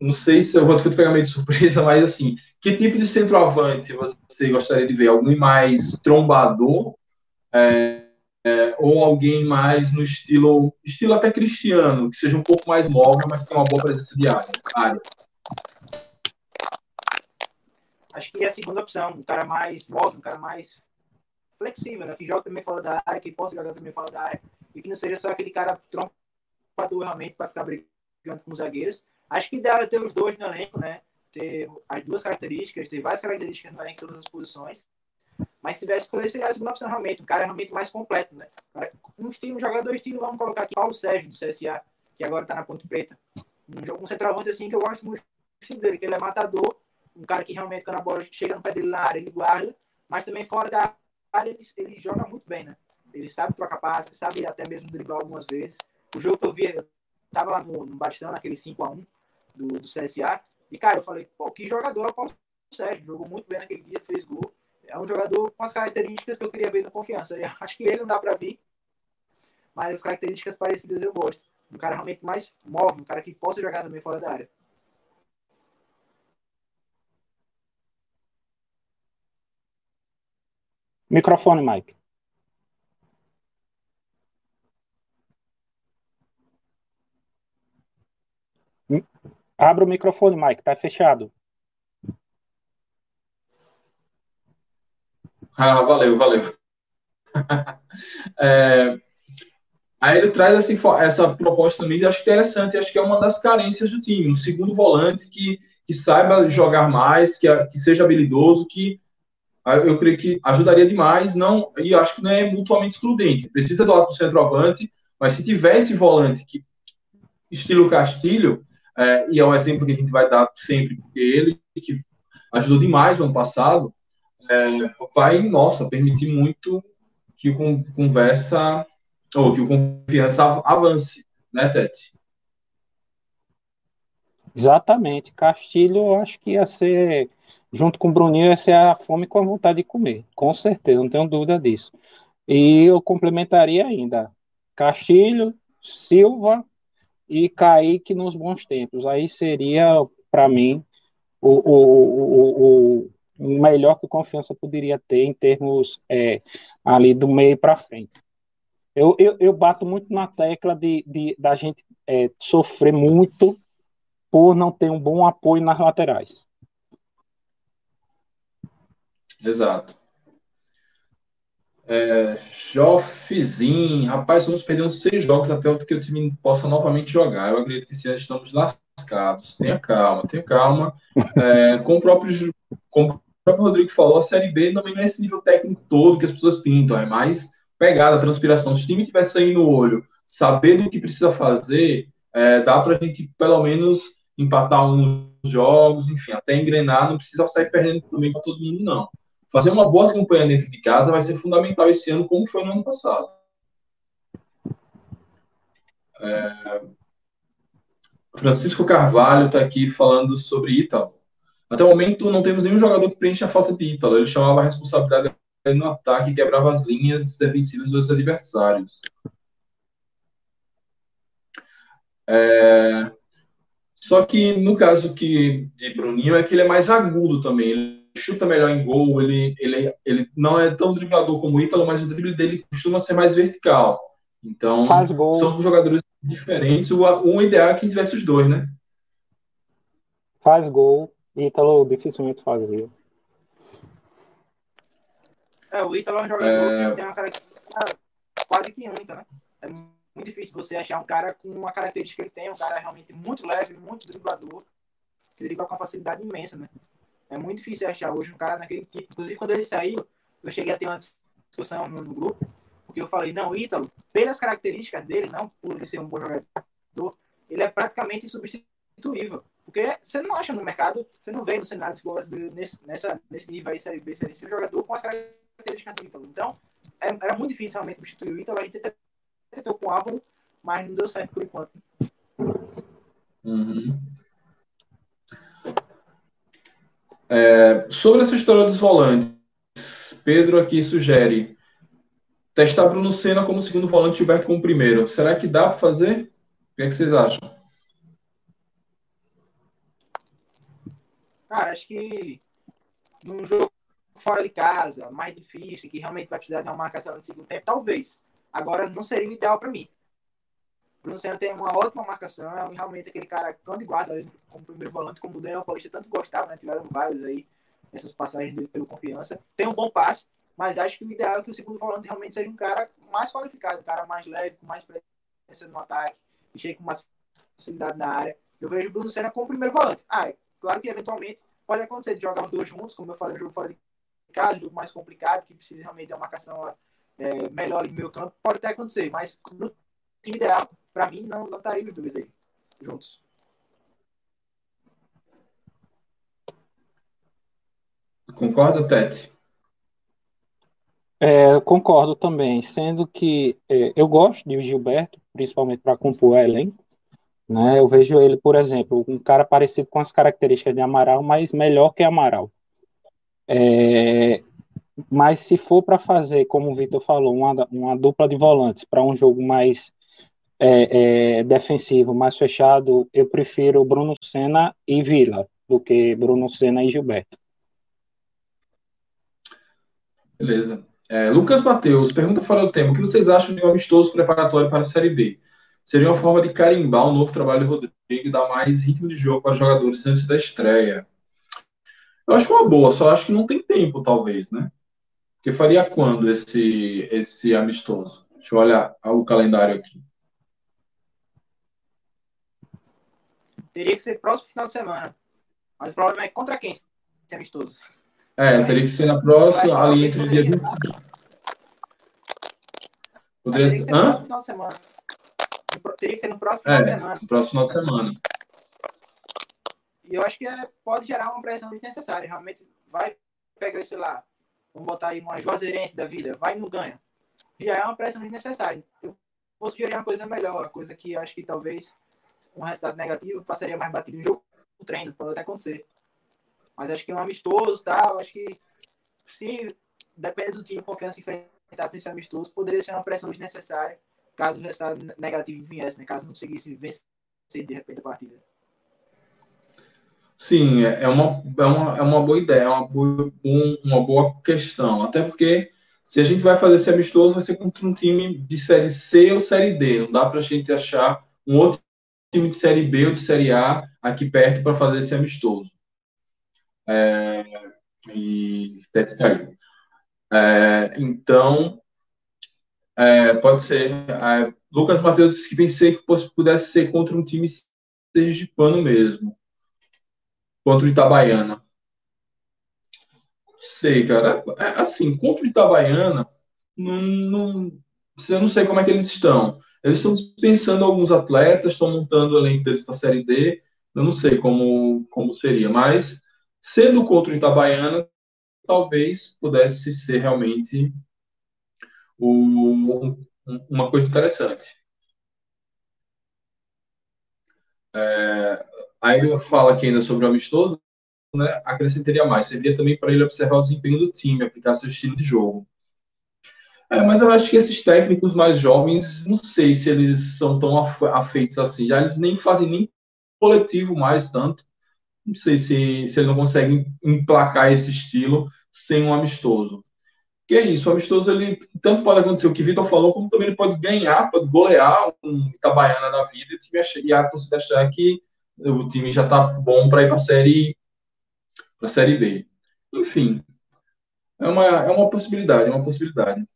não sei se eu vou te pegar meio de surpresa, mas assim, que tipo de centroavante você gostaria de ver? Alguém mais trombador? É, é, ou alguém mais no estilo, estilo até cristiano, que seja um pouco mais móvel, mas tenha uma boa presença de área. Acho que é a segunda opção, um cara mais móvel, um cara mais flexível, né? que joga também fora da área, que possa jogar também fora da área, e que não seja só aquele cara trompador realmente para ficar brigando com os zagueiros. Acho que deve ter os dois no elenco, né? Ter as duas características, ter várias características no elenco em todas as posições. Mas se tivesse escolher, seria a segunda opção realmente. Um cara realmente mais completo, né? Um estilo, um jogador estilo, vamos colocar aqui Paulo Sérgio, do CSA, que agora tá na Ponte Preta. Um, um centroavante assim que eu gosto muito dele, que ele é matador, um cara que realmente, quando a bola chega no pé dele na área, ele guarda, mas também fora da área ele, ele joga muito bem, né? Ele sabe trocar passe, sabe até mesmo driblar algumas vezes. O jogo que eu vi, eu tava lá no, no Bastão, naquele 5x1 do, do CSA, e cara, eu falei, pô, que jogador é o Paulo Sérgio, jogou muito bem naquele dia, fez gol é um jogador com as características que eu queria ver no confiança. Eu acho que ele não dá para vir, mas as características parecidas eu gosto. Um cara realmente mais móvel, um cara que possa jogar também fora da área. Microfone, Mike. Abra o microfone, Mike, tá fechado. Ah, valeu, valeu. é, aí ele traz essa, essa proposta também, acho interessante, acho que é uma das carências do time. Um segundo volante que, que saiba jogar mais, que, que seja habilidoso, que eu creio que ajudaria demais, não, e acho que não é mutuamente excludente. Precisa do do centroavante, mas se tiver esse volante que estilo Castilho, é, e é um exemplo que a gente vai dar sempre, porque ele que ajudou demais no ano passado, é, vai, nossa, permitir muito que o conversa ou que o confiança avance, né, Tete? Exatamente. Castilho, eu acho que ia ser, junto com o Bruninho, ia ser a fome com a vontade de comer. Com certeza, não tenho dúvida disso. E eu complementaria ainda. Castilho, Silva e Kaique nos bons tempos. Aí seria, para mim, o, o, o, o melhor que o Confiança poderia ter em termos é, ali do meio para frente. Eu, eu, eu, bato muito na tecla de, de da gente é, sofrer muito por não ter um bom apoio nas laterais. Exato. É, rapaz, vamos perder uns seis jogos até que o time possa novamente jogar. Eu acredito que sim, estamos lascados. Tenha calma, tenha calma. É, com o próprio com próprio Rodrigo falou, a Série B também não é esse nível técnico todo que as pessoas pintam, é mais pegada, transpiração. Se o time tiver sangue no olho, saber do que precisa fazer, é, dá para a gente, pelo menos, empatar uns jogos, enfim, até engrenar, não precisa sair perdendo também para todo mundo, não. Fazer uma boa campanha dentro de casa vai ser fundamental esse ano, como foi no ano passado. É... Francisco Carvalho está aqui falando sobre Ítalo. Até o momento, não temos nenhum jogador que preencha a falta de Ítalo. Ele chamava a responsabilidade no ataque e quebrava as linhas defensivas dos adversários. É... Só que no caso que de Bruninho é que ele é mais agudo também. Ele chuta melhor em gol, ele, ele, ele não é tão driblador como o Ítalo, mas o drible dele costuma ser mais vertical. Então, são jogadores diferentes. O, o ideal é que tivesse os dois, né? Faz gol, Ítalo dificilmente fazia. É, o Ítalo é um jogador é... que tem uma característica quase que única, né? É muito difícil você achar um cara com uma característica que ele tem, um cara realmente muito leve, muito driblador, que dribla com uma facilidade imensa, né? É muito difícil achar hoje um cara naquele tipo. Inclusive, quando ele saiu, eu cheguei a ter uma discussão no, grupo, Porque eu falei, não, Ítalo, pelas características dele, não por ele ser um bom jogador, ele é praticamente insubstituível. Porque você não acha no mercado, você não vê no cenário de futebol nesse, nessa, nesse nível aí, Série B, Série C, um jogador com as características do Ítalo. Então, é, era muito difícil realmente substituir o Ítalo. A gente tentou com o Álvaro, mas não deu certo por enquanto. Uhum. É, sobre essa história dos volantes, Pedro aqui sugere testar Bruno Senna como segundo volante e Gilberto como primeiro. Será que dá para fazer? O que, é que vocês acham? Cara, acho que num jogo fora de casa, mais difícil, que realmente vai precisar de uma marcação de segundo tempo, talvez. Agora, não seria o ideal para mim. Bruno Senna tem uma ótima marcação, é realmente aquele cara cão de guarda ali como primeiro volante, como o Daniel Paulista tanto gostava, né? Tiveram vários aí, essas passagens dele pelo confiança. Tem um bom passe, mas acho que o ideal é que o segundo volante realmente seja um cara mais qualificado, um cara mais leve, com mais presença no ataque, e chegue com mais facilidade na área. Eu vejo o Bruno Senna como primeiro volante. Ah, é claro que eventualmente pode acontecer de jogar os dois juntos, como eu falei, um jogo fora de casa, um jogo mais complicado, que precisa realmente de uma marcação é, melhor no meio campo, pode até acontecer, mas no time ideal, para mim, não, não estaria os dois aí, juntos. Concorda, Tete? É, concordo também, sendo que é, eu gosto de Gilberto, principalmente para compor o elenco. Né? Eu vejo ele, por exemplo, um cara parecido com as características de Amaral, mas melhor que Amaral. É, mas se for para fazer, como o Vitor falou, uma, uma dupla de volantes para um jogo mais é, é, defensivo, mais fechado, eu prefiro Bruno Senna e Vila do que Bruno Senna e Gilberto. Beleza. É, Lucas Mateus, pergunta fora do tema: o que vocês acham de um amistoso preparatório para a Série B? Seria uma forma de carimbar o um novo trabalho de Rodrigo e dar mais ritmo de jogo para os jogadores antes da estreia. Eu acho uma boa, só acho que não tem tempo, talvez, né? Porque faria quando esse, esse amistoso? Deixa eu olhar o calendário aqui. Teria que ser próximo final de semana. Mas o problema é contra quem esse amistoso. É, teria que ser na próxima, ali entre dia 20. Poderia ser no próximo final de semana. Teria que ser no próximo final é, de semana. No próximo final de semana. E eu acho que é, pode gerar uma pressão desnecessária. Realmente vai pegar, sei lá, vamos botar aí uma juazeirense da vida, vai e não ganha. Já é uma pressão desnecessária. Eu vou sugerir uma coisa melhor, uma coisa que acho que talvez um resultado negativo passaria mais batido no jogo, o treino, pode até acontecer. Mas acho que um amistoso tal, acho que se depende do time, confiança enfrentar esse amistoso, poderia ser uma pressão desnecessária caso o resultado negativo viesse, né? caso não conseguisse vencer de repente a partida. Sim, é, é uma, é uma, é uma boa ideia, é uma boa, um, uma boa questão. Até porque se a gente vai fazer esse amistoso, vai ser contra um time de Série C ou Série D. Não dá para a gente achar um outro time de Série B ou de Série A aqui perto para fazer esse amistoso. É, e. É, então, é, pode ser. É, Lucas Matheus disse que pensei que pudesse ser contra um time sergipano mesmo contra o Itabaiana. Não sei, cara. É, assim, contra o Itabaiana, não, não, eu não sei como é que eles estão. Eles estão dispensando alguns atletas, estão montando o elenco deles para a Série D. Eu não sei como, como seria, mas sendo contra o Itabaiana, talvez pudesse ser realmente o, uma coisa interessante. É, Aí ele fala aqui ainda sobre o amistoso, né, acrescentaria mais. Serviria também para ele observar o desempenho do time, aplicar seu estilo de jogo. É, mas eu acho que esses técnicos mais jovens, não sei se eles são tão afeitos assim. Já eles nem fazem nem coletivo mais tanto. Não sei se, se eles não conseguem emplacar esse estilo sem um amistoso. Que é isso, o amistoso, ele tanto pode acontecer o que o Vitor falou, como também ele pode ganhar, pode golear um Itabaiana da vida e, o time achar, e a torcida achar que o time já está bom para ir para a série para série B. Enfim, é uma, é uma possibilidade, é uma possibilidade.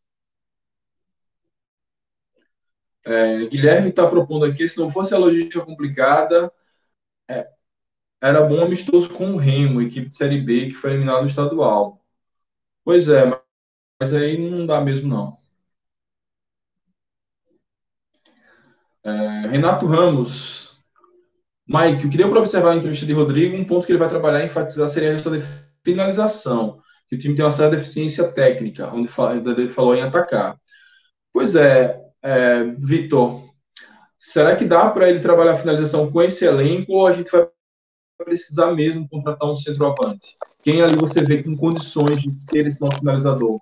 É, Guilherme está propondo aqui, se não fosse a logística complicada, é, era bom amistoso com o Remo, equipe de Série B, que foi eliminado no estadual. Pois é, mas, aí não dá mesmo, não. É, Renato Ramos. Mike, o que deu para observar na entrevista de Rodrigo, um ponto que ele vai trabalhar e enfatizar seria a questão de finalização, que o time tem uma certa deficiência técnica, onde ele falou em atacar. Pois é, é Vitor, será que dá para ele trabalhar a finalização com esse elenco ou a gente vai precisar mesmo contratar um centroavante? Quem ali você vê com condições de ser esse nosso finalizador?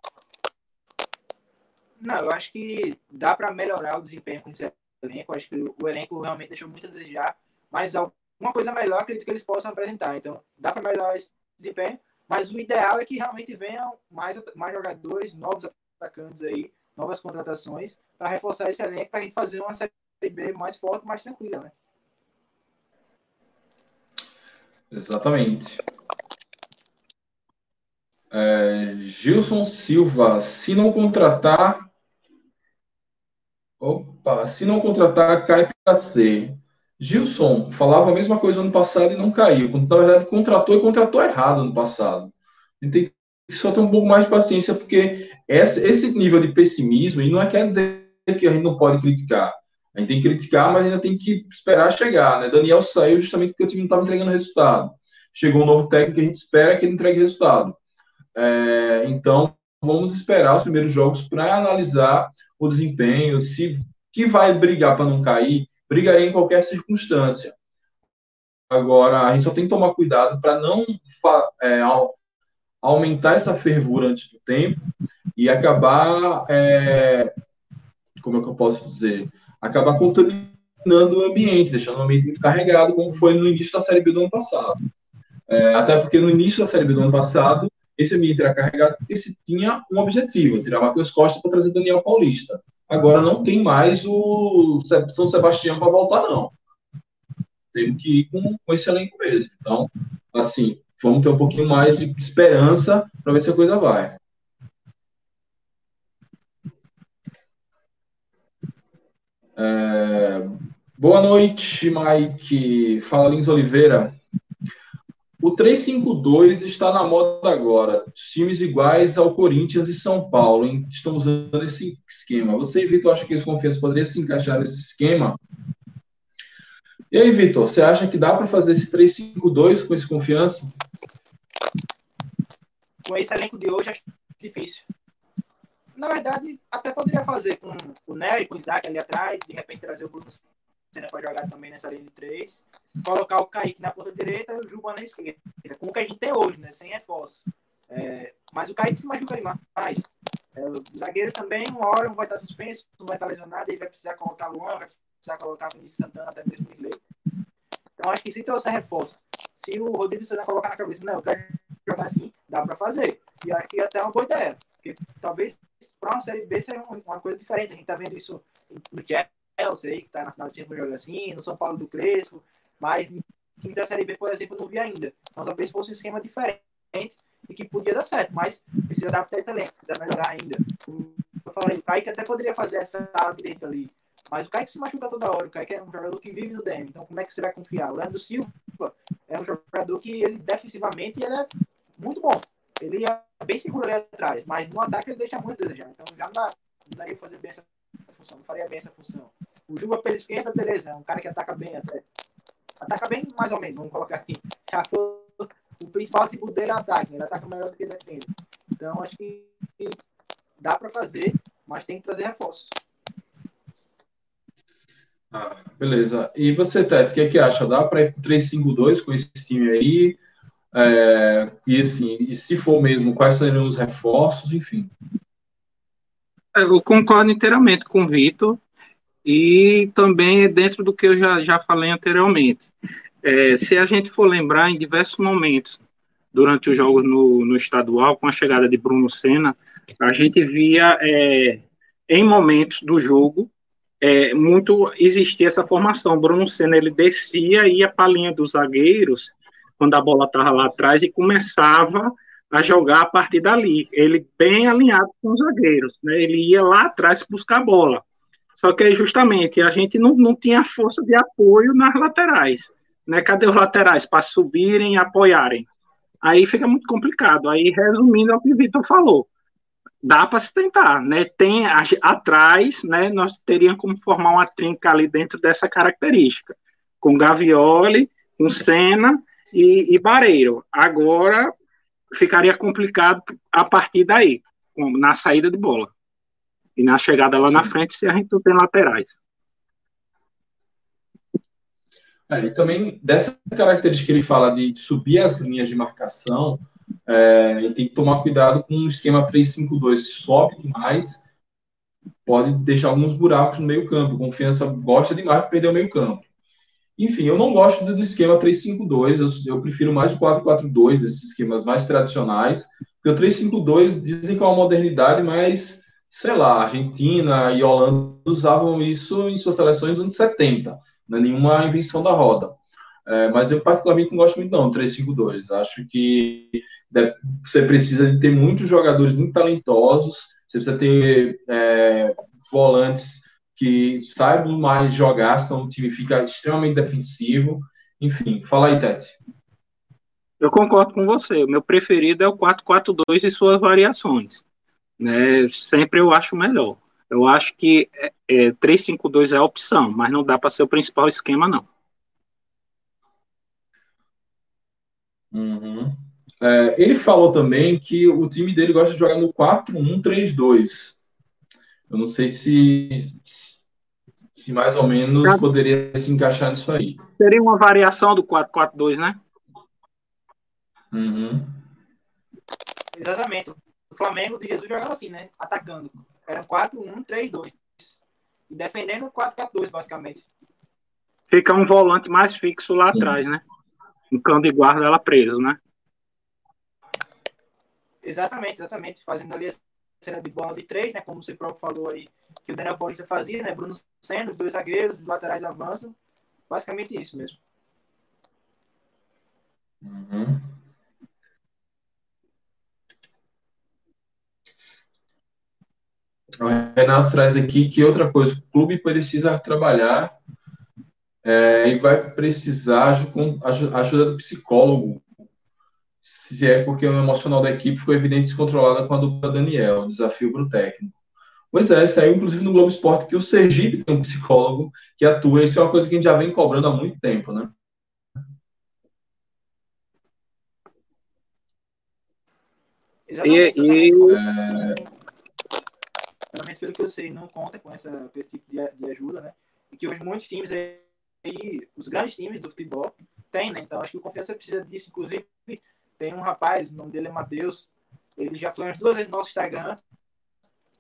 Não, eu acho que dá para melhorar o desempenho com esse elenco. Acho que o elenco realmente deixou muito a desejar, mas alguma coisa melhor acredito que eles possam apresentar. Então, dá para melhorar esse desempenho, mas o ideal é que realmente venham mais, mais jogadores, novos atacantes aí, novas contratações, para reforçar esse elenco, para a gente fazer uma série B mais forte, mais tranquila, né? Exatamente. É, Gilson Silva, se não contratar. Opa, se não contratar, cai para C. Gilson falava a mesma coisa ano passado e não caiu. Na verdade, contratou e contratou errado ano passado. A gente tem que só ter um pouco mais de paciência, porque esse nível de pessimismo, e não é quer dizer que a gente não pode criticar. A gente tem que criticar, mas ainda tem que esperar chegar. Né? Daniel saiu justamente porque o time não estava entregando resultado. Chegou um novo técnico que a gente espera que ele entregue resultado. É, então, vamos esperar os primeiros jogos para analisar o desempenho, se que vai brigar para não cair, brigaria em qualquer circunstância. Agora, a gente só tem que tomar cuidado para não é, aumentar essa fervura antes do tempo e acabar, é, como é que eu posso dizer, acabar contaminando o ambiente, deixando o ambiente muito carregado, como foi no início da Série B do ano passado. É, até porque no início da Série B do ano passado, esse ambiente era carregado porque se tinha um objetivo, tirar Matheus Costa para trazer Daniel Paulista. Agora não tem mais o São Sebastião para voltar, não. Temos que ir com, com esse elenco mesmo. Então, assim, vamos ter um pouquinho mais de esperança para ver se a coisa vai. É... Boa noite, Mike. Fala, Lins Oliveira. O 3-5-2 está na moda agora. Times iguais ao Corinthians e São Paulo hein? estão usando esse esquema. Você Vitor acha que esse confiança poderia se encaixar nesse esquema? E aí, Vitor, você acha que dá para fazer esse 3-5-2 com esse confiança? Com esse elenco de hoje, acho difícil. Na verdade, até poderia fazer com o Nery, com o Isaac ali atrás, de repente trazer o Bruno Senna para jogar também nessa linha de três, colocar o Kaique na ponta direita e o Juba na esquerda, com o que a gente tem hoje, né? Sem reforço. É, mas o Kaique se machuca demais. É, o zagueiro também, uma hora um vai estar suspenso, um vai estar lesionado, ele vai precisar colocar Luan, vai precisar colocar Vinícius Santana, até mesmo Milei. Então acho que se trouxer reforço, se o Rodrigo Senna colocar na cabeça, não, eu quero jogar assim, dá para fazer. E acho que até é uma boa ideia. Porque talvez para uma série B seja uma coisa diferente. A gente tá vendo isso no Chelsea, que tá na final de jogo assim, no São Paulo do Crespo, mas em time da série B, por exemplo, não vi ainda. Então talvez fosse um esquema diferente e que podia dar certo, mas precisa adaptar esse elenco, precisa melhorar ainda. Eu falei, o Kaique até poderia fazer essa ala direita ali, mas o Kaique se machuca toda hora. O Kaique é um jogador que vive no DM. Então, como é que você vai confiar? O Leandro Silva é um jogador que, ele defensivamente, ele é muito bom. Ele é bem seguro ali atrás, mas no ataque ele deixa muito desejar. Então, já não, dá, não daria fazer bem essa função. Não faria bem essa função. O Juba pela esquerda, beleza. É um cara que ataca bem até. Ataca bem, mais ou menos. Vamos colocar assim. Já foi o principal tipo dele é ataque. Ele ataca melhor do que defende. Então, acho que dá para fazer, mas tem que trazer reforço. Ah, beleza. E você, Tete, o que, é que acha? Dá para ir para 3-5-2 com esse time aí? É, e assim, e se for mesmo, quais seriam os reforços, enfim. É, eu concordo inteiramente com o Vitor e também dentro do que eu já, já falei anteriormente. É, se a gente for lembrar em diversos momentos durante os jogos no, no estadual, com a chegada de Bruno Senna, a gente via é, em momentos do jogo é, muito existia essa formação. Bruno Senna ele descia, ia para a linha dos zagueiros quando a bola estava lá atrás e começava a jogar a partir dali. Ele bem alinhado com os zagueiros, né? Ele ia lá atrás buscar a bola. Só que justamente a gente não, não tinha força de apoio nas laterais, né? Cadê os laterais para subirem e apoiarem? Aí fica muito complicado. Aí resumindo é o que o Vitor falou, dá para se tentar, né? Tem a, atrás, né? Nós teríamos como formar uma trinca ali dentro dessa característica, com Gavioli, com Senna e, e Bareiro. Agora ficaria complicado a partir daí, na saída de bola. E na chegada lá na frente, se a gente não tem laterais. É, e também dessa característica que ele fala de subir as linhas de marcação, é, ele tem que tomar cuidado com o esquema 3-5-2. Sobe demais, pode deixar alguns buracos no meio campo. Confiança gosta demais de perder o meio campo. Enfim, eu não gosto do esquema 3-5-2, eu, eu, prefiro mais o 4-4-2, desses esquemas mais tradicionais, porque o 3-5-2 dizem que é uma modernidade, mas, sei lá, Argentina e Holanda usavam isso em suas seleções nos anos 70, não é nenhuma invenção da roda. É, mas eu particularmente não gosto muito não, 3-5-2. Acho que você precisa de ter muitos jogadores muito talentosos, você precisa ter é, volantes que saibam mais jogar, senão o time fica extremamente defensivo. Enfim, fala aí, Tete. Eu concordo com você. O meu preferido é o 4-4-2 e suas variações. Né? Sempre eu acho melhor. Eu acho que é, é, 3-5-2 é a opção, mas não dá para ser o principal esquema, não. Uhum. É, ele falou também que o time dele gosta de jogar no 4-1-3-2. Eu não sei se, se mais ou menos tá. poderia se encaixar nisso aí. Seria uma variação do 4-4-2, né? Uhum. Exatamente. O Flamengo de Jesus jogava assim, né? Atacando. Era 4-1-3-2. E defendendo 4-4-2, basicamente. Fica um volante mais fixo lá Sim. atrás, né? Um cão de guarda ela preso, né? Exatamente, exatamente. Fazendo ali a cena de bola de três, né? Como você próprio falou aí, que o Daniel Paulista fazia, né? Bruno Senna, os dois zagueiros, os laterais avançam. Basicamente isso mesmo. Uhum. O Renato traz aqui que outra coisa, o clube precisa trabalhar é, e vai precisar com ajuda do psicólogo. Se é porque o emocional da equipe ficou evidente descontrolada com a dupla Daniel, desafio para o técnico. Pois é, saiu inclusive no Globo Esporte que o Sergipe tem um psicólogo que atua. Isso é uma coisa que a gente já vem cobrando há muito tempo, né? Exatamente, exatamente. E, é... Pelo menos pelo que eu sei, não conta com, essa, com esse tipo de, de ajuda, né? E que hoje muitos times aí aí os grandes times do futebol têm, né? Então acho que o Confiança precisa disso. Inclusive, tem um rapaz, o nome dele é Matheus, ele já foi umas duas vezes no nosso Instagram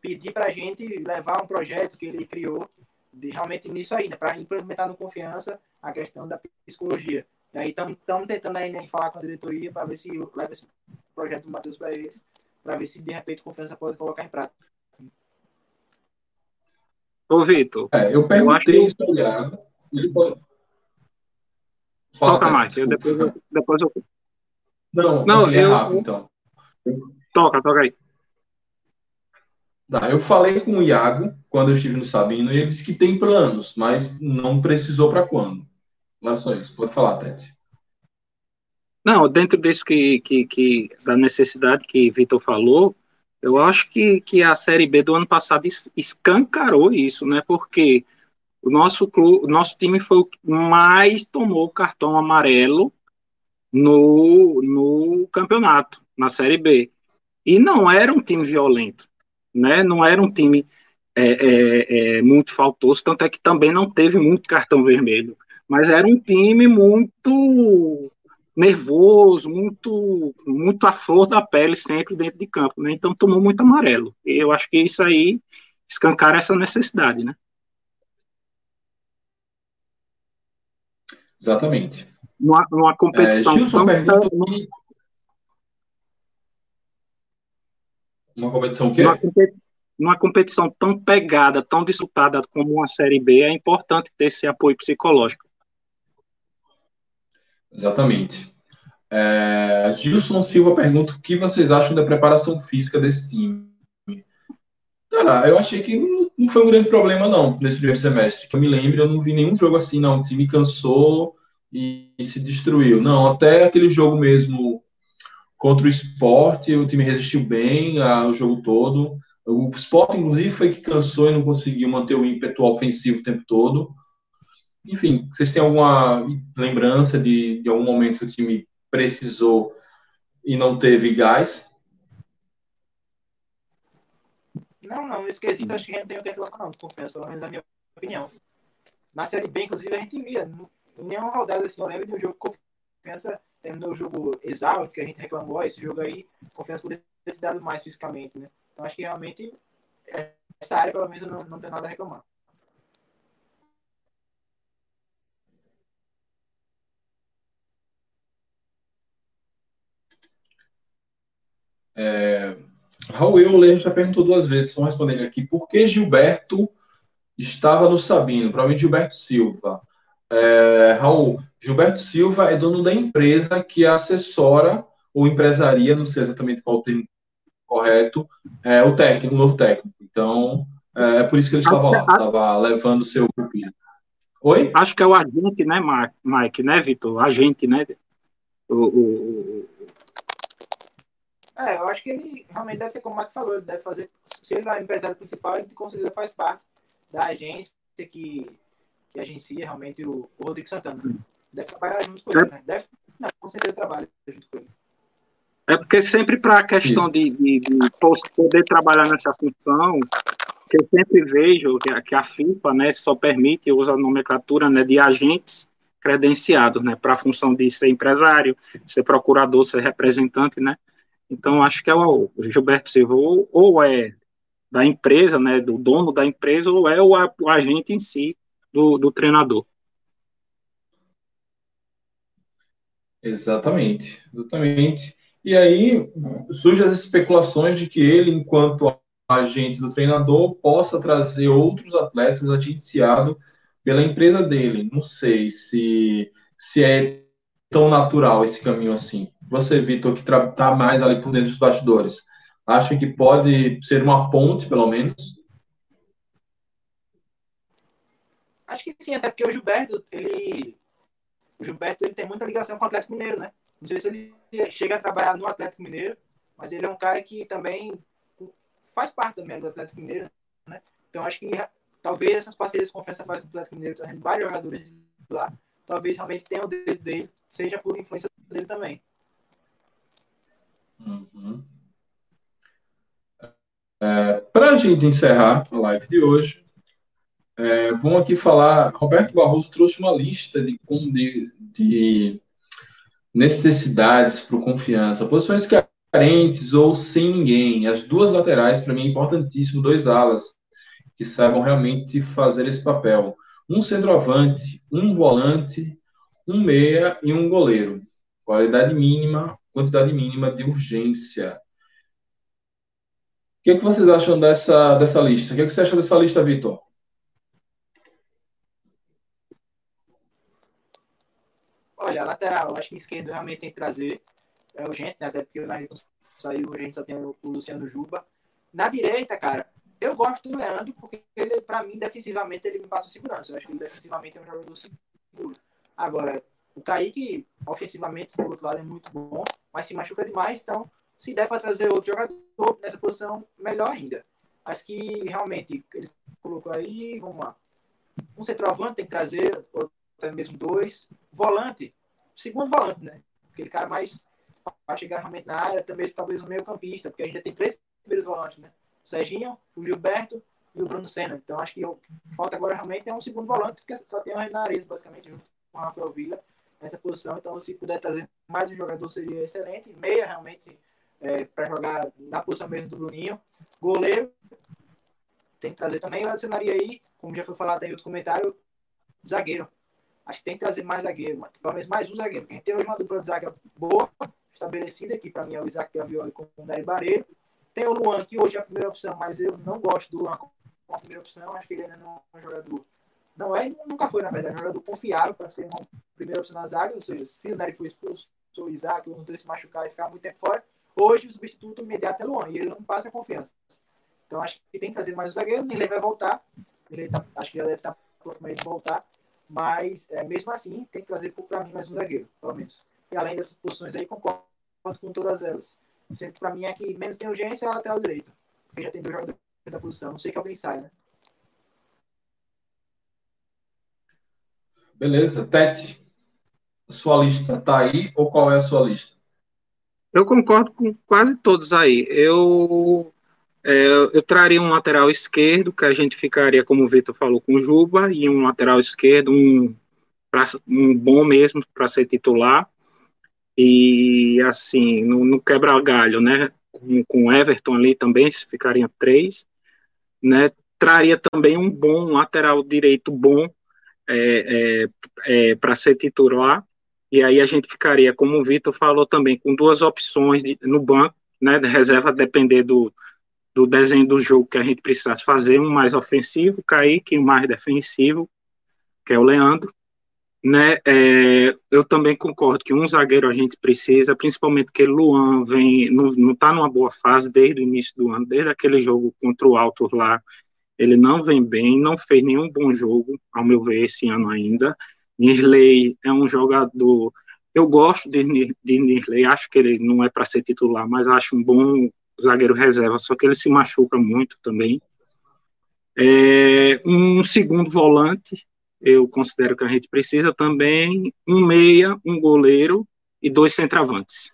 pedir para a gente levar um projeto que ele criou de realmente nisso aí, né? Para implementar no Confiança a questão da psicologia. E aí estamos tentando ainda né, falar com a diretoria para ver se leva esse projeto do Matheus para eles, para ver se de repente a Confiança pode colocar em prática. Ô, Vitor. É, eu perguntei eu isso que... Ele foi. Fala, Toca mais, eu depois, eu, depois eu. Não, não eu, rápido, então. Toca, toca aí. Tá, eu falei com o Iago quando eu estive no Sabino e ele disse que tem planos, mas não precisou para quando. Não é só isso. Pode falar, Tete. Não, dentro disso que, que, que da necessidade que Vitor falou, eu acho que, que a Série B do ano passado escancarou isso, né? Porque o nosso, clube, o nosso time foi o que mais tomou cartão amarelo no, no campeonato, na Série B. E não era um time violento, né? não era um time é, é, é, muito faltoso, tanto é que também não teve muito cartão vermelho. Mas era um time muito nervoso, muito, muito à flor da pele sempre dentro de campo, né? Então tomou muito amarelo. E eu acho que isso aí escancara essa necessidade, né? Exatamente. Numa, numa competição é, tão... Pergunta... Uma competição o quê? Numa, numa competição tão pegada, tão disputada como uma Série B, é importante ter esse apoio psicológico. Exatamente. É, Gilson Silva pergunta o que vocês acham da preparação física desse time. Cara, eu achei que não foi um grande problema, não, nesse primeiro semestre. Que eu me lembro, eu não vi nenhum jogo assim, não. O time cansou e, e se destruiu. Não, até aquele jogo mesmo contra o esporte, o time resistiu bem o jogo todo. O esporte, inclusive, foi que cansou e não conseguiu manter o ímpeto ofensivo o tempo todo. Enfim, vocês têm alguma lembrança de, de algum momento que o time precisou e não teve gás? Não, não, nesse quesito acho que a gente tem o que reclamar, não, confesso, pelo menos a minha opinião. Na Série B, inclusive, a gente via, em nenhuma rodada assim, eu lembro de um jogo com confiança, terminou o jogo exausto, que a gente reclamou, esse jogo aí, confiança poderia ter dado mais fisicamente, né? Então acho que realmente essa área, pelo menos, não, não tem nada a reclamar. É, Raul Euler já perguntou duas vezes, vamos responder aqui. Por que Gilberto estava no Sabino? Provavelmente Gilberto Silva. É, Raul, Gilberto Silva é dono da empresa que assessora ou empresaria, não sei exatamente qual o termo correto, é, o técnico, o novo técnico. Então, é, é por isso que ele estava lá, estava levando o seu pupilo. Oi? Acho que é o agente, né, Mike, né, Vitor? Agente, né? O, o, é, eu acho que ele realmente deve ser como o Mark falou, ele deve fazer. Se ele é o empresário principal, ele com certeza faz parte da agência que, que agencia realmente o, o Rodrigo Santana. Deve trabalhar junto com ele, né? Deve, não, com certeza trabalha junto com ele. É porque sempre para a questão de, de, de, poder trabalhar nessa função, que eu sempre vejo que a, que a né, só permite usar a nomenclatura né, de agentes credenciados né, para a função de ser empresário, ser procurador, ser representante, né? Então, acho que é o Gilberto Silva, ou, ou é da empresa, né, do dono da empresa, ou é o, o agente em si do, do treinador. Exatamente, exatamente. E aí surgem as especulações de que ele, enquanto agente do treinador, possa trazer outros atletas agenciados pela empresa dele. Não sei se, se é tão natural esse caminho assim. Você, Vitor, que está mais ali por dentro dos bastidores, acha que pode ser uma ponte, pelo menos? Acho que sim, até porque o Gilberto, ele. O Gilberto ele tem muita ligação com o Atlético Mineiro, né? Não sei se ele chega a trabalhar no Atlético Mineiro, mas ele é um cara que também faz parte também do Atlético Mineiro, né? Então acho que talvez essas parcerias confiança faz com o Atlético Mineiro trazendo vários jogadores lá, talvez realmente tenha o dedo dele, seja por influência dele também. Uhum. É, Para a gente encerrar a live de hoje, é, vamos aqui falar. Roberto Barroso trouxe uma lista de, de, de necessidades para o confiança, posições carentes ou sem ninguém. As duas laterais, para mim, é importantíssimo, dois alas que saibam realmente fazer esse papel. Um centroavante, um volante, um meia e um goleiro. Qualidade mínima, quantidade mínima de urgência. O que, é que vocês acham dessa, dessa lista? O que, é que você acha dessa lista, Vitor? Olha, a lateral, acho que esquerdo realmente tem que trazer. É urgente, né? até porque o saiu, a gente só tem o Luciano Juba. Na direita, cara, eu gosto do Leandro, porque ele, pra mim, defensivamente, ele me passa segurança. Eu acho que ele defensivamente é um jogador seguro. Agora, o Kaique, ofensivamente, por outro lado, é muito bom, mas se machuca demais, então, se der para trazer outro jogador nessa posição, melhor ainda. Acho que realmente ele colocou aí, vamos lá. Um centroavante tem que trazer, até mesmo dois. Volante, segundo volante, né? Aquele cara mais para chegar realmente na área, também talvez o meio campista, porque a gente já tem três primeiros volantes, né? O Serginho, o Gilberto e o Bruno Senna. Então acho que o que falta agora realmente é um segundo volante, porque só tem o Renan basicamente, junto com o Rafael Villa nessa posição. Então, se puder trazer mais um jogador, seria excelente. Meia, realmente, é, para jogar na posição mesmo do Bruninho. Goleiro, tem que trazer também. Eu adicionaria aí, como já foi falado aí outro comentário, zagueiro. Acho que tem que trazer mais zagueiro, pelo menos mais um zagueiro. Porque a gente tem hoje uma dupla de zaga boa, estabelecida, que para mim é o Isaac Gavioli com o Nery Bareiro. Tem o Luan, que hoje é a primeira opção, mas eu não gosto do Luan como a primeira opção. Acho que ele ainda não é um jogador não é, nunca foi, na verdade, um jogador confiável para ser uma primeira opção na zaga. Ou seja, se o Nery for expulso, o Isaac, um dois se machucar e ficar muito tempo fora, hoje o substituto imediato é Luan, e ele não passa confiança. Então acho que tem que trazer mais um zagueiro, ele vai voltar. Ele tá, acho que já deve estar próximo de voltar. Mas é, mesmo assim, tem que trazer para mim mais um zagueiro, pelo menos. E além dessas posições aí, concordo com todas elas. Sempre para mim é que menos tem urgência é a lateral direita. Porque já tem dois jogadores da posição. Não sei que alguém sai, né? Beleza. Tete, sua lista tá aí ou qual é a sua lista? Eu concordo com quase todos aí. Eu é, eu traria um lateral esquerdo, que a gente ficaria, como o Vitor falou, com o Juba, e um lateral esquerdo, um, um bom mesmo para ser titular. E assim, no, no quebra-galho, né? Com, com Everton ali também, ficariam três. Né? Traria também um bom lateral direito bom é, é, é para ser titular. E aí a gente ficaria, como o Vitor falou também, com duas opções de, no banco, né? De reserva, depender do, do desenho do jogo que a gente precisasse fazer, um mais ofensivo, Kaique, um mais defensivo, que é o Leandro. Né, é, eu também concordo que um zagueiro a gente precisa, principalmente que Luan vem, não está numa boa fase desde o início do ano, desde aquele jogo contra o Alto lá, ele não vem bem, não fez nenhum bom jogo, ao meu ver, esse ano ainda. Nirley é um jogador, eu gosto de, de Nirley, acho que ele não é para ser titular, mas acho um bom zagueiro reserva, só que ele se machuca muito também. É, um segundo volante, eu considero que a gente precisa também, um meia, um goleiro e dois centravantes.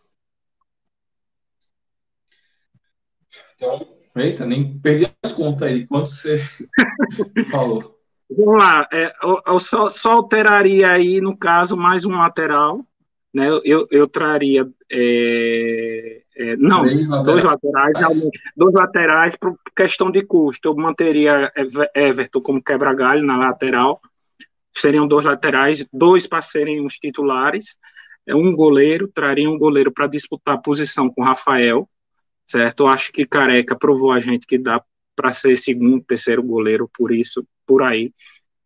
Então, eita, nem perdi as contas aí, quanto você falou. Vamos lá, é, eu, eu só, só, alteraria aí, no caso, mais um lateral, né, eu, eu traria é, é, não, dois laterais, dois laterais por questão de custo. Eu manteria Everton como quebra-galho na lateral. Seriam dois laterais, dois para serem os titulares. É, um goleiro, traria um goleiro para disputar a posição com Rafael, certo? Eu acho que Careca provou a gente que dá para ser segundo, terceiro goleiro, por isso, por aí.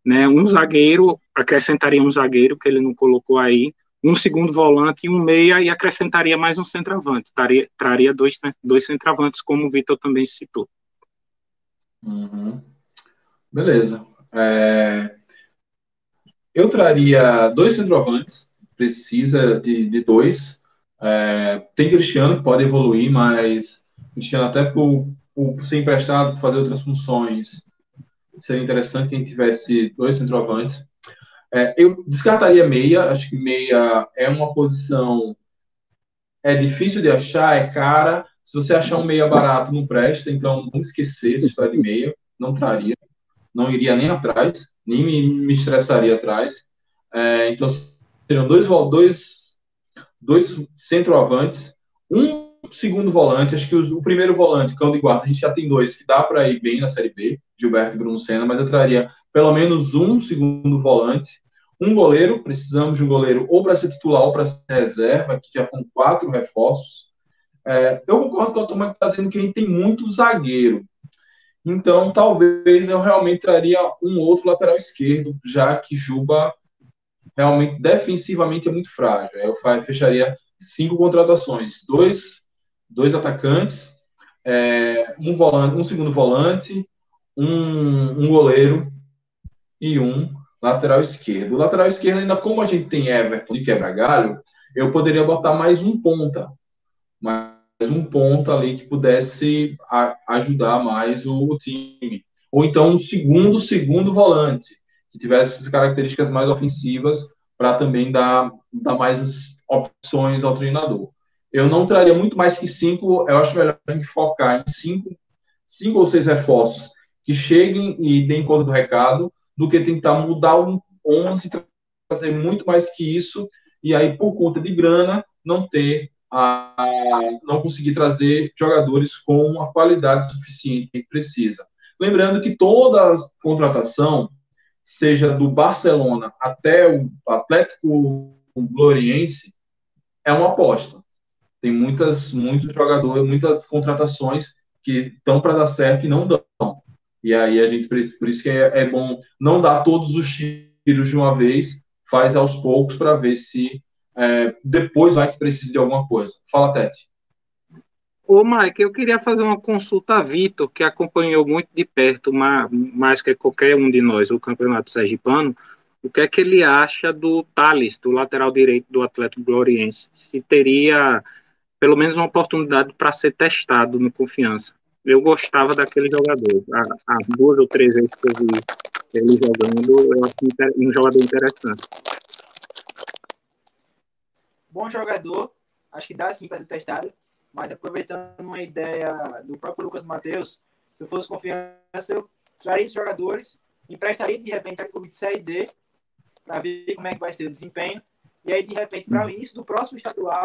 Né? Um zagueiro, acrescentaria um zagueiro que ele não colocou aí, um segundo volante e um meia e acrescentaria mais um centroavante. Traria, traria dois, dois centroavantes, como o Vitor também citou. Uhum. Beleza. É... Eu traria dois centroavantes, precisa de, de dois. É... Tem Cristiano que pode evoluir, mas Cristiano até por, por ser emprestado, por fazer outras funções, seria interessante que a gente tivesse dois centroavantes. É, eu descartaria meia, acho que meia é uma posição. É difícil de achar, é cara. Se você achar um meia barato, não presta, então não esquecer se está de meia, não traria, não iria nem atrás, nem me, me estressaria atrás. É, então seriam dois, dois, dois centroavantes, um segundo volante, acho que o, o primeiro volante, cão de guarda, a gente já tem dois que dá para ir bem na Série B, Gilberto e Bruno Senna, mas eu traria pelo menos um segundo volante, um goleiro, precisamos de um goleiro ou para ser titular ou para ser reserva, que já com quatro reforços. É, eu concordo com a turma que está dizendo que a gente tem muito zagueiro. Então, talvez eu realmente traria um outro lateral esquerdo, já que Juba realmente defensivamente é muito frágil. Eu fecharia cinco contratações, dois, dois atacantes, é, um volante, um segundo volante, um, um goleiro e um lateral esquerdo. O lateral esquerdo, ainda como a gente tem Everton de quebra-galho, eu poderia botar mais um ponta. Mais um ponta ali que pudesse ajudar mais o, o, time. Ou então um segundo, segundo volante, que tivesse essas características mais ofensivas para também dar, dar mais opções ao treinador. Eu não traria muito mais que cinco, eu acho melhor a gente focar em cinco, cinco ou seis reforços que cheguem e deem conta do recado, do que tentar mudar um 11, fazer muito mais que isso, e aí, por conta de grana, não ter a, não conseguir trazer jogadores com a qualidade suficiente que precisa. Lembrando que toda contratação, seja do Barcelona até o Atlético Gloriense, é uma aposta. Tem muitas, muitos jogadores, muitas contratações que estão para dar certo e não dão. E aí a gente, por isso que é, é bom não dar todos os tiros de uma vez, faz aos poucos para ver se é, depois vai que precisa de alguma coisa. Fala, Tete. Ô, Mike, eu queria fazer uma consulta a Vitor, que acompanhou muito de perto, mais, que qualquer um de nós, o Campeonato Sergipano. O que é que ele acha do Thales, do lateral direito do Atlético Gloriense? Se teria pelo menos uma oportunidade para ser testado no confiança. Eu gostava daquele jogador. Há, duas ou três vezes que eu vi ele jogando, eu acho um jogador interessante. Bom jogador, acho que dá sim para ser testado, mas aproveitando uma ideia do próprio Lucas Matheus, se eu fosse confiança, eu traria jogadores, emprestaria de repente a clube de Série D para ver como é que vai ser o desempenho, e aí de repente para o início do próximo estadual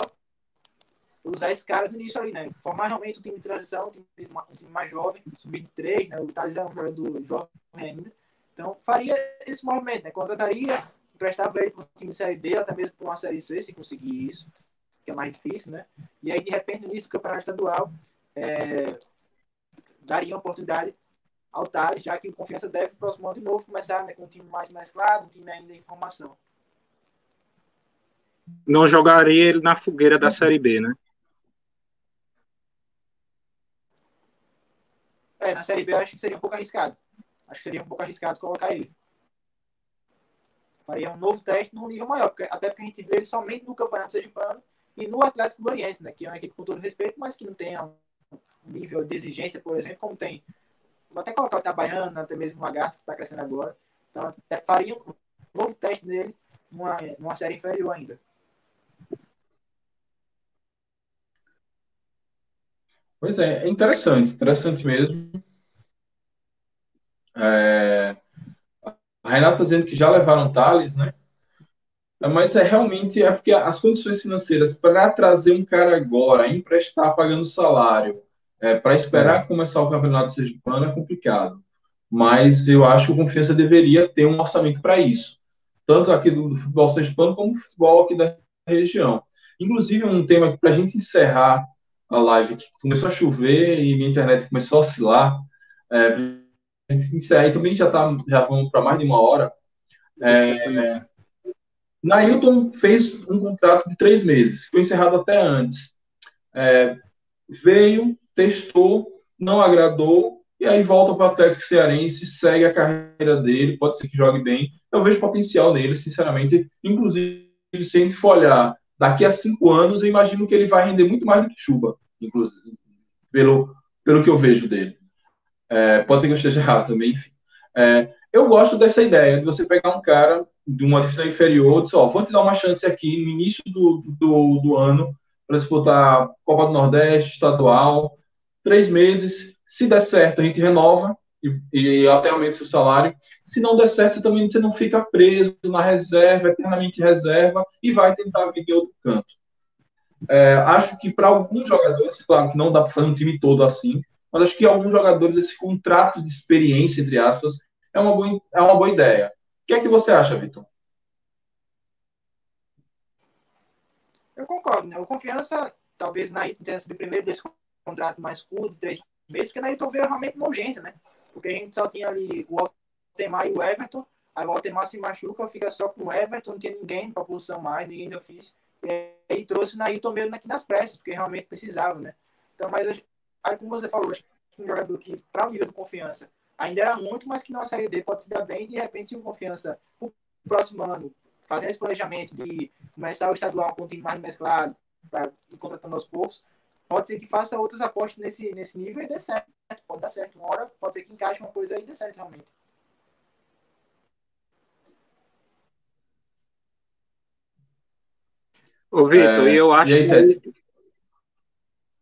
usar esses caras no início ali, né? Formar realmente um time de transição, um time, um time mais jovem, sub-23, né? O Thales é um jogador jovem ainda. Então, faria esse movimento, né? Contrataria, emprestava ele para o time de Série D, até mesmo para uma Série C, se conseguir isso, que é mais difícil, né? E aí, de repente, no início do campeonato estadual, é, daria oportunidade ao Thales, já que o Confiança deve, próximo ano, de novo, começar né, com um time mais mesclado, um time ainda em formação. Não jogaria ele na fogueira da Série B, né? É, na Série B eu acho que seria um pouco arriscado. Acho que seria um pouco arriscado colocar ele. Faria um novo teste num nível maior, porque, até porque a gente vê ele somente no Campeonato Sergipano e no Atlético Gloriense, né, que é uma equipe com todo respeito, mas que não tem um nível de exigência, por exemplo, como tem. Vou até colocar o Itabaiana, até mesmo o Lagarto, que está crescendo agora. Então, faria um novo teste nele numa, numa série inferior ainda. Pois é, é interessante, interessante mesmo. É, a Renata está dizendo que já levaram Thales, né? Mas é realmente é porque as condições financeiras para trazer um cara agora, emprestar pagando salário, é, para esperar começar o campeonato sergipano é complicado. Mas eu acho que o Confiança deveria ter um orçamento para isso, tanto aqui do, do futebol sergipano como do futebol aqui da região. Inclusive, um tema para a gente encerrar a live que começou a chover e minha internet começou a oscilar. É, aí também já tá, já vamos para mais de uma hora. É, Nailton fez um contrato de três meses, foi encerrado até antes. É, veio, testou, não agradou, e aí volta para o Atlético Cearense, segue a carreira dele, pode ser que jogue bem. Eu vejo potencial nele, sinceramente. Inclusive, se a gente for olhar daqui a cinco anos, eu imagino que ele vai render muito mais do que Chuba inclusive, pelo, pelo que eu vejo dele. É, pode ser que eu esteja errado também, enfim. É, eu gosto dessa ideia de você pegar um cara de uma divisão inferior e dizer, ó, vou te dar uma chance aqui no início do, do, do ano para disputar Copa do Nordeste, estadual, três meses. Se der certo, a gente renova e, e até aumenta seu salário. Se não der certo, você também você não fica preso na reserva, eternamente reserva, e vai tentar vir em outro canto. É, acho que para alguns jogadores, claro que não dá para fazer um time todo assim, mas acho que alguns jogadores esse contrato de experiência, entre aspas, é uma boa, é uma boa ideia. O que é que você acha, Vitor? Eu concordo, né? O Confiança, talvez na tenha sido primeiro desse contrato mais curto, três meses, porque na Ayrton veio realmente uma urgência, né? Porque a gente só tinha ali o Altemar e o Everton, aí o Altemar se machuca, fica só com o Everton, não tinha ninguém para posição mais, ninguém de ofício. E aí trouxe o Nailton mesmo aqui nas pressas, porque realmente precisava, né? Então, mas aí, como você falou, um jogador que, para o nível de confiança, ainda era muito, mas que na Série D pode se dar bem, e de repente, se o confiança, no próximo ano, fazendo esse planejamento de começar o estadual com um time mais mesclado, para contratando aos poucos, pode ser que faça outras apostas nesse, nesse nível e dê certo. Pode dar certo. Uma hora pode ser que encaixe uma coisa aí e dê certo realmente. Ô, Vitor, é, eu acho aí, que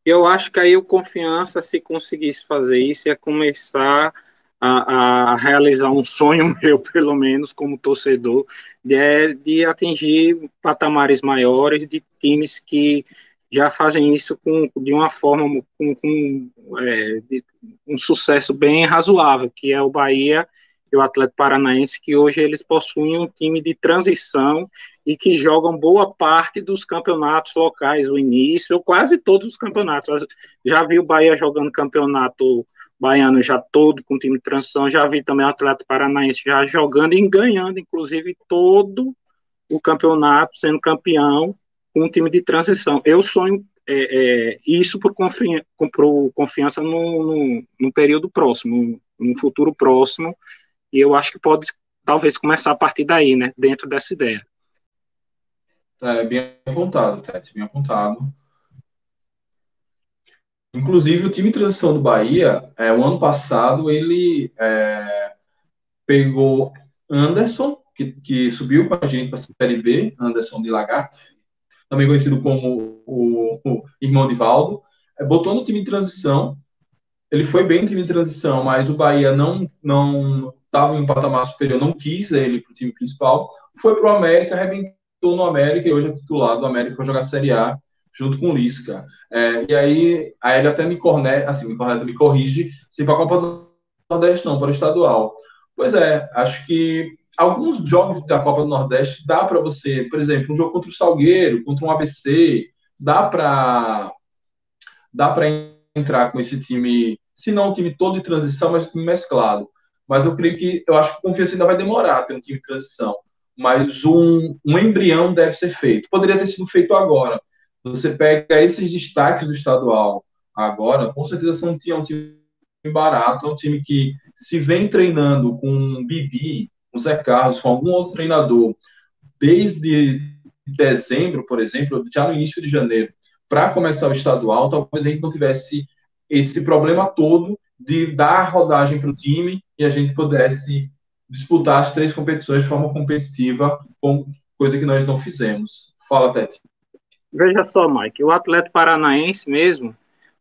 eu acho que aí o confiança, se conseguisse fazer isso, ia começar a, a, realizar um sonho meu, pelo menos, como torcedor, de, de atingir patamares maiores de times que já fazem isso com, de uma forma com, com é, de, um sucesso bem razoável, que é o Bahia e o Atlético Paranaense, que hoje eles possuem um time de transição e que jogam boa parte dos campeonatos locais, o início, ou quase todos os campeonatos. Já vi o Bahia jogando campeonato baiano já todo com time de transição, já vi também o Atlético Paranaense já jogando e ganhando, inclusive, todo o campeonato, sendo campeão com um time de transição. Eu sonho é, é, isso por, confi por confiança no, no, no período próximo, no futuro próximo, e eu acho que pode talvez começar a partir daí, né, dentro dessa ideia. É bem apontado, Tete, bem apontado. Inclusive, o time de transição do Bahia, é, o ano passado, ele é, pegou Anderson, que, que subiu com a gente para a Série B, Anderson de Lagarto, também conhecido como o, o irmão de Valdo, é, botou no time de transição. Ele foi bem no time de transição, mas o Bahia não não estava em um patamar superior, não quis ele para o time principal. Foi para o América, arrebentou no América e hoje é titular do América para jogar Série A junto com o Lisca. É, e aí, aí ele até me, corne, assim, me, corneta, me corrige se para a Copa do Nordeste não, para o estadual. Pois é, acho que alguns jogos da Copa do Nordeste dá para você, por exemplo, um jogo contra o Salgueiro, contra um ABC, dá para dá para entrar com esse time, se não um time todo de transição, mas um time mesclado. Mas eu creio que eu acho que o Confiança ainda vai demorar ter um time de transição. Mas um, um embrião deve ser feito. Poderia ter sido feito agora. Você pega esses destaques do estadual agora, com certeza não tinha um time barato, é um time que se vem treinando com Bibi, com Zé Carlos, com algum outro treinador, desde dezembro, por exemplo, já no início de janeiro, para começar o estadual, talvez a gente não tivesse esse problema todo de dar rodagem para o time e a gente pudesse disputar as três competições de forma competitiva, coisa que nós não fizemos. Fala, Tete. Veja só, Mike, o Atlético Paranaense mesmo,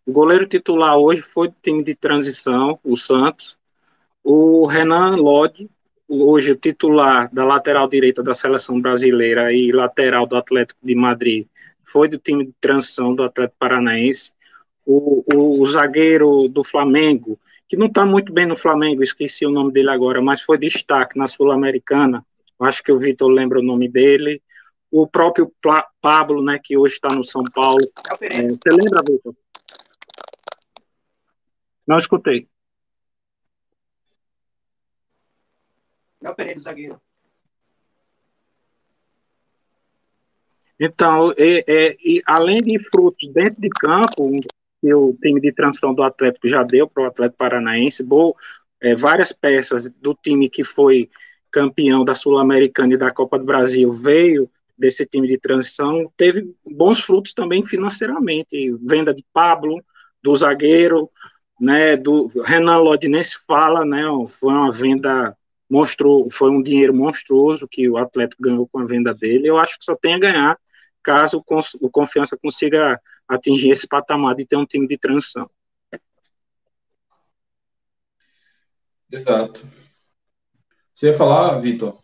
o goleiro titular hoje foi do time de transição, o Santos. O Renan Lodi, hoje o titular da lateral direita da seleção brasileira e lateral do Atlético de Madrid, foi do time de transição do Atlético Paranaense. O, o, o zagueiro do Flamengo, que não está muito bem no Flamengo, esqueci o nome dele agora, mas foi destaque na Sul-Americana. Acho que o Vitor lembra o nome dele. O próprio Pablo, né, que hoje está no São Paulo. É, você lembra, Vitor? Não escutei. Léo Pereira, zagueiro. Então, e, e, além de frutos dentro de campo, que o time de transição do Atlético já deu para o Atlético Paranaense, bo, é, várias peças do time que foi campeão da Sul-Americana e da Copa do Brasil veio desse time de transição, teve bons frutos também financeiramente, venda de Pablo, do zagueiro, né, do Renan Lodi nem se fala, né, foi uma venda monstruoso, foi um dinheiro monstruoso que o Atlético ganhou com a venda dele, eu acho que só tem a ganhar caso o Confiança consiga atingir esse patamar de ter um time de transição. Exato. Você ia falar, Vitor?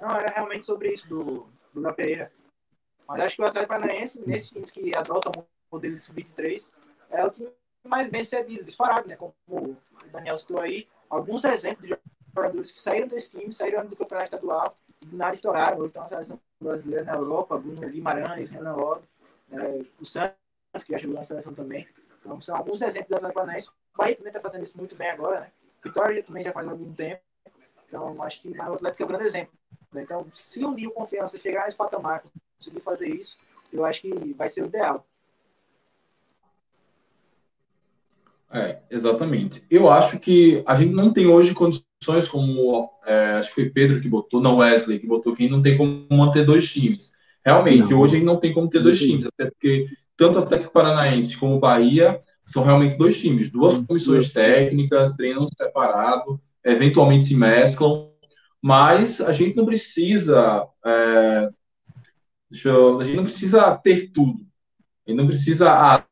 Não, era realmente sobre isso do, do Léo Pereira. Mas acho que o Atlético Paranaense, nesses times que adotam o modelo de sub-23, é o time mais bem sucedido, disparado, né? Como o Daniel citou aí, alguns exemplos de jogadores que saíram desse time, saíram do campeonato estadual nada estouraram, hoje estão na seleção brasileira na Europa, Bruno Guimarães, Renan Lodi, é, o Santos, que já chegou na seleção também. Então, são alguns exemplos da Atlético. O Bahia também está fazendo isso muito bem agora, né? Vitória também já faz algum tempo. Então, acho que o Atlético é um grande exemplo. Né? Então, se um dia o Confiança chegar nesse patamar, conseguir fazer isso, eu acho que vai ser o ideal. É, exatamente. Eu acho que a gente não tem hoje condições como é, acho que foi Pedro que botou, não Wesley que botou que não tem como manter dois times. Realmente, não. hoje não tem como ter dois times, até porque tanto o Atlético Paranaense como o Bahia são realmente dois times, duas comissões técnicas, treinam separado, eventualmente se mesclam, mas a gente não precisa, é, eu, a gente não precisa ter tudo. A gente não precisa, ah,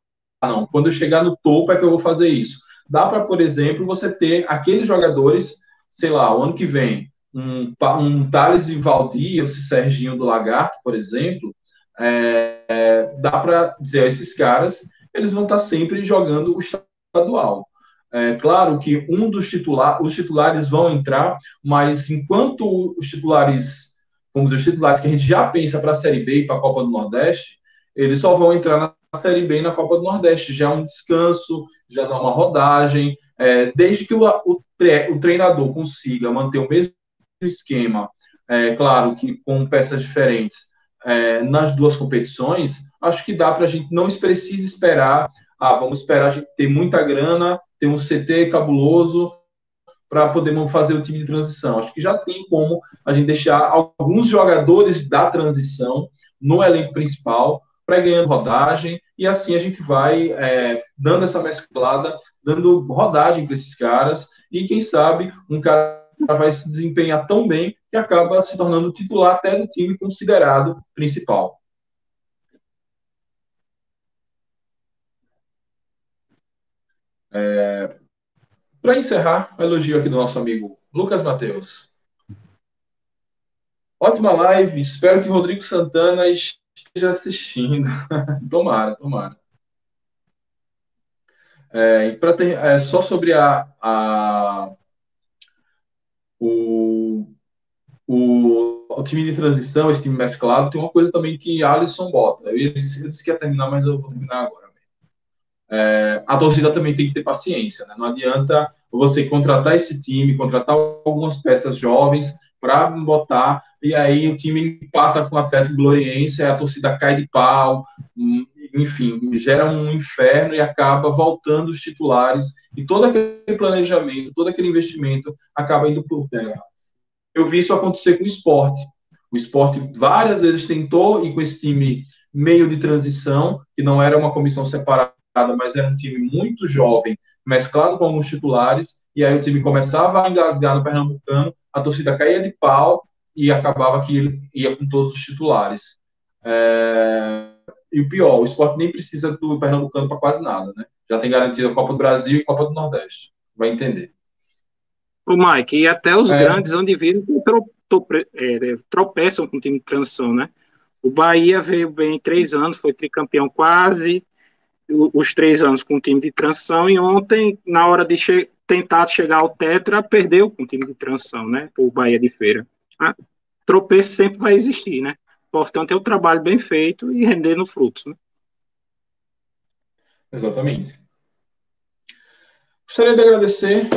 não, quando eu chegar no topo é que eu vou fazer isso. Dá para, por exemplo, você ter aqueles jogadores sei lá, o ano que vem, um, um Thales e Valdir, esse Serginho do Lagarto, por exemplo, é, é, dá para dizer, esses caras, eles vão estar sempre jogando o estadual. É claro que um dos titulares, os titulares vão entrar, mas enquanto os titulares, vamos os titulares que a gente já pensa para a Série B e para a Copa do Nordeste, eles só vão entrar na Série B e na Copa do Nordeste. Já é um descanso, já dá uma rodagem, é, desde que o, o, o, treinador consiga manter o mesmo esquema, é, claro que com peças diferentes, é, nas duas competições, acho que dá para a gente, não precisa esperar, ah, vamos esperar a gente ter muita grana, ter um CT cabuloso, para poder fazer o time de transição. Acho que já tem como a gente deixar alguns jogadores da transição no elenco principal, para ganhando rodagem, e assim a gente vai é, dando essa mesclada, dando rodagem para esses caras, e quem sabe um cara vai se desempenhar tão bem que acaba se tornando titular até do time considerado principal. É, para encerrar, um elogio aqui do nosso amigo Lucas Mateus. Ótima live, espero que Rodrigo Santana esteja assistindo. tomara, tomara. É, ter, é, só sobre a, a o, o, o, time de transição, esse time mesclado, tem uma coisa também que Alisson bota. Eu disse, eu disse que ia terminar, mas eu vou terminar agora. É, a torcida também tem que ter paciência, né? Não adianta você contratar esse time, contratar algumas peças jovens para botar, e aí o time empata com o Atlético Gloriense, a torcida cai de pau, hum, enfim, gera um inferno e acaba voltando os titulares, e todo aquele planejamento, todo aquele investimento acaba indo por terra. Eu vi isso acontecer com o esporte. O esporte várias vezes tentou ir com esse time meio de transição, que não era uma comissão separada, mas era um time muito jovem, mesclado com alguns titulares, e aí o time começava a engasgar no Pernambucano, a torcida caía de pau e acabava que ele ia com todos os titulares. É... E o pior, o esporte nem precisa do Pernambucano para quase nada, né? Já tem garantido a Copa do Brasil e a Copa do Nordeste. Vai entender. O Mike, e até os é... grandes onde viram é, tropeçam com o time de transição, né? O Bahia veio bem três anos, foi tricampeão quase, os três anos com o time de transição, e ontem, na hora de che tentar chegar ao Tetra, perdeu com o time de transição, né? O Bahia de Feira. Ah, tropeço sempre vai existir, né? Portanto, é o trabalho bem feito e rendendo frutos, né? Exatamente. Gostaria de agradecer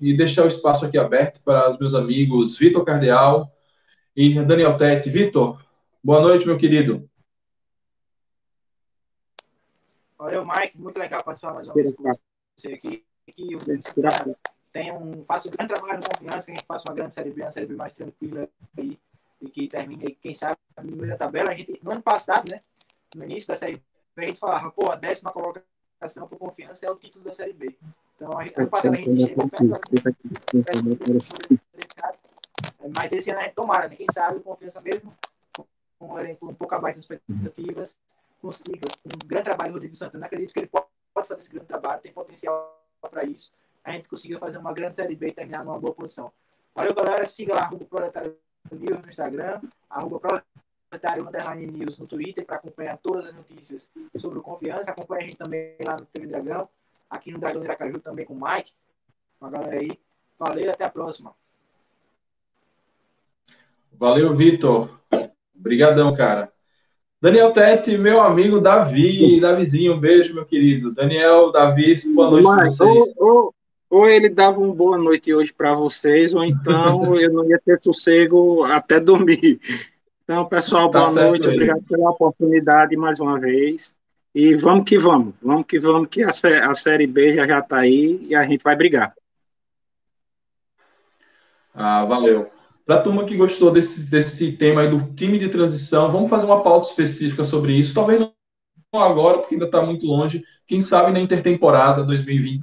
e deixar o espaço aqui aberto para os meus amigos Vitor Cardeal e Daniel Tete. Vitor, boa noite, meu querido. Valeu, Mike. Muito legal participar mais uma vez com você aqui que o tem um, faça um grande trabalho de confiança, que a gente faça uma grande Série B, uma Série B mais tranquila aí, e que termine, quem sabe, no meio da tabela. A gente, no ano passado, né, no início da Série B, a gente falava, pô, a décima colocação por confiança é o título da Série B. Então, a, ano passado a gente chegou perto, mas esse ano, tomara, né? quem sabe, confiança mesmo, com um elenco um pouco abaixo das expectativas, consiga, um grande trabalho do Rodrigo Santana, acredito que ele pode fazer esse grande trabalho, tem potencial para isso, a gente conseguiu fazer uma grande Série B e terminar numa boa posição. Valeu, galera. Siga lá, arroba Proletário News no Instagram, arroba Proletário Underline News no Twitter para acompanhar todas as notícias sobre o Confiança. Acompanhe a gente também lá no TV Dragão, aqui no Dragão de Iracaju também com o Mike, com a galera aí. Valeu, até a próxima. Valeu, Vitor. Obrigadão, cara. Daniel Tete, meu amigo Davi, Davizinho, um beijo, meu querido. Daniel, Davi, boa noite Mas, para vocês. Ou, ou, ou, ele dava uma boa noite hoje para vocês, ou então eu não ia ter sossego até dormir. Então, pessoal, tá boa noite, obrigado pela oportunidade mais uma vez. E vamos que vamos, vamos que vamos, que a, a Série B já está aí e a gente vai brigar. Ah, valeu. Para a turma que gostou desse, desse tema aí do time de transição, vamos fazer uma pauta específica sobre isso. Talvez não agora, porque ainda está muito longe. Quem sabe na intertemporada 2020,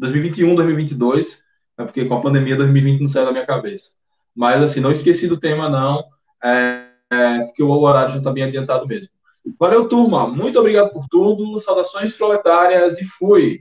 2021, 2021, 2022, né, porque com a pandemia 2020 não saiu da minha cabeça. Mas assim, não esqueci do tema não, é, é, porque o horário já está bem adiantado mesmo. Valeu, turma. Muito obrigado por tudo. Saudações proletárias e fui.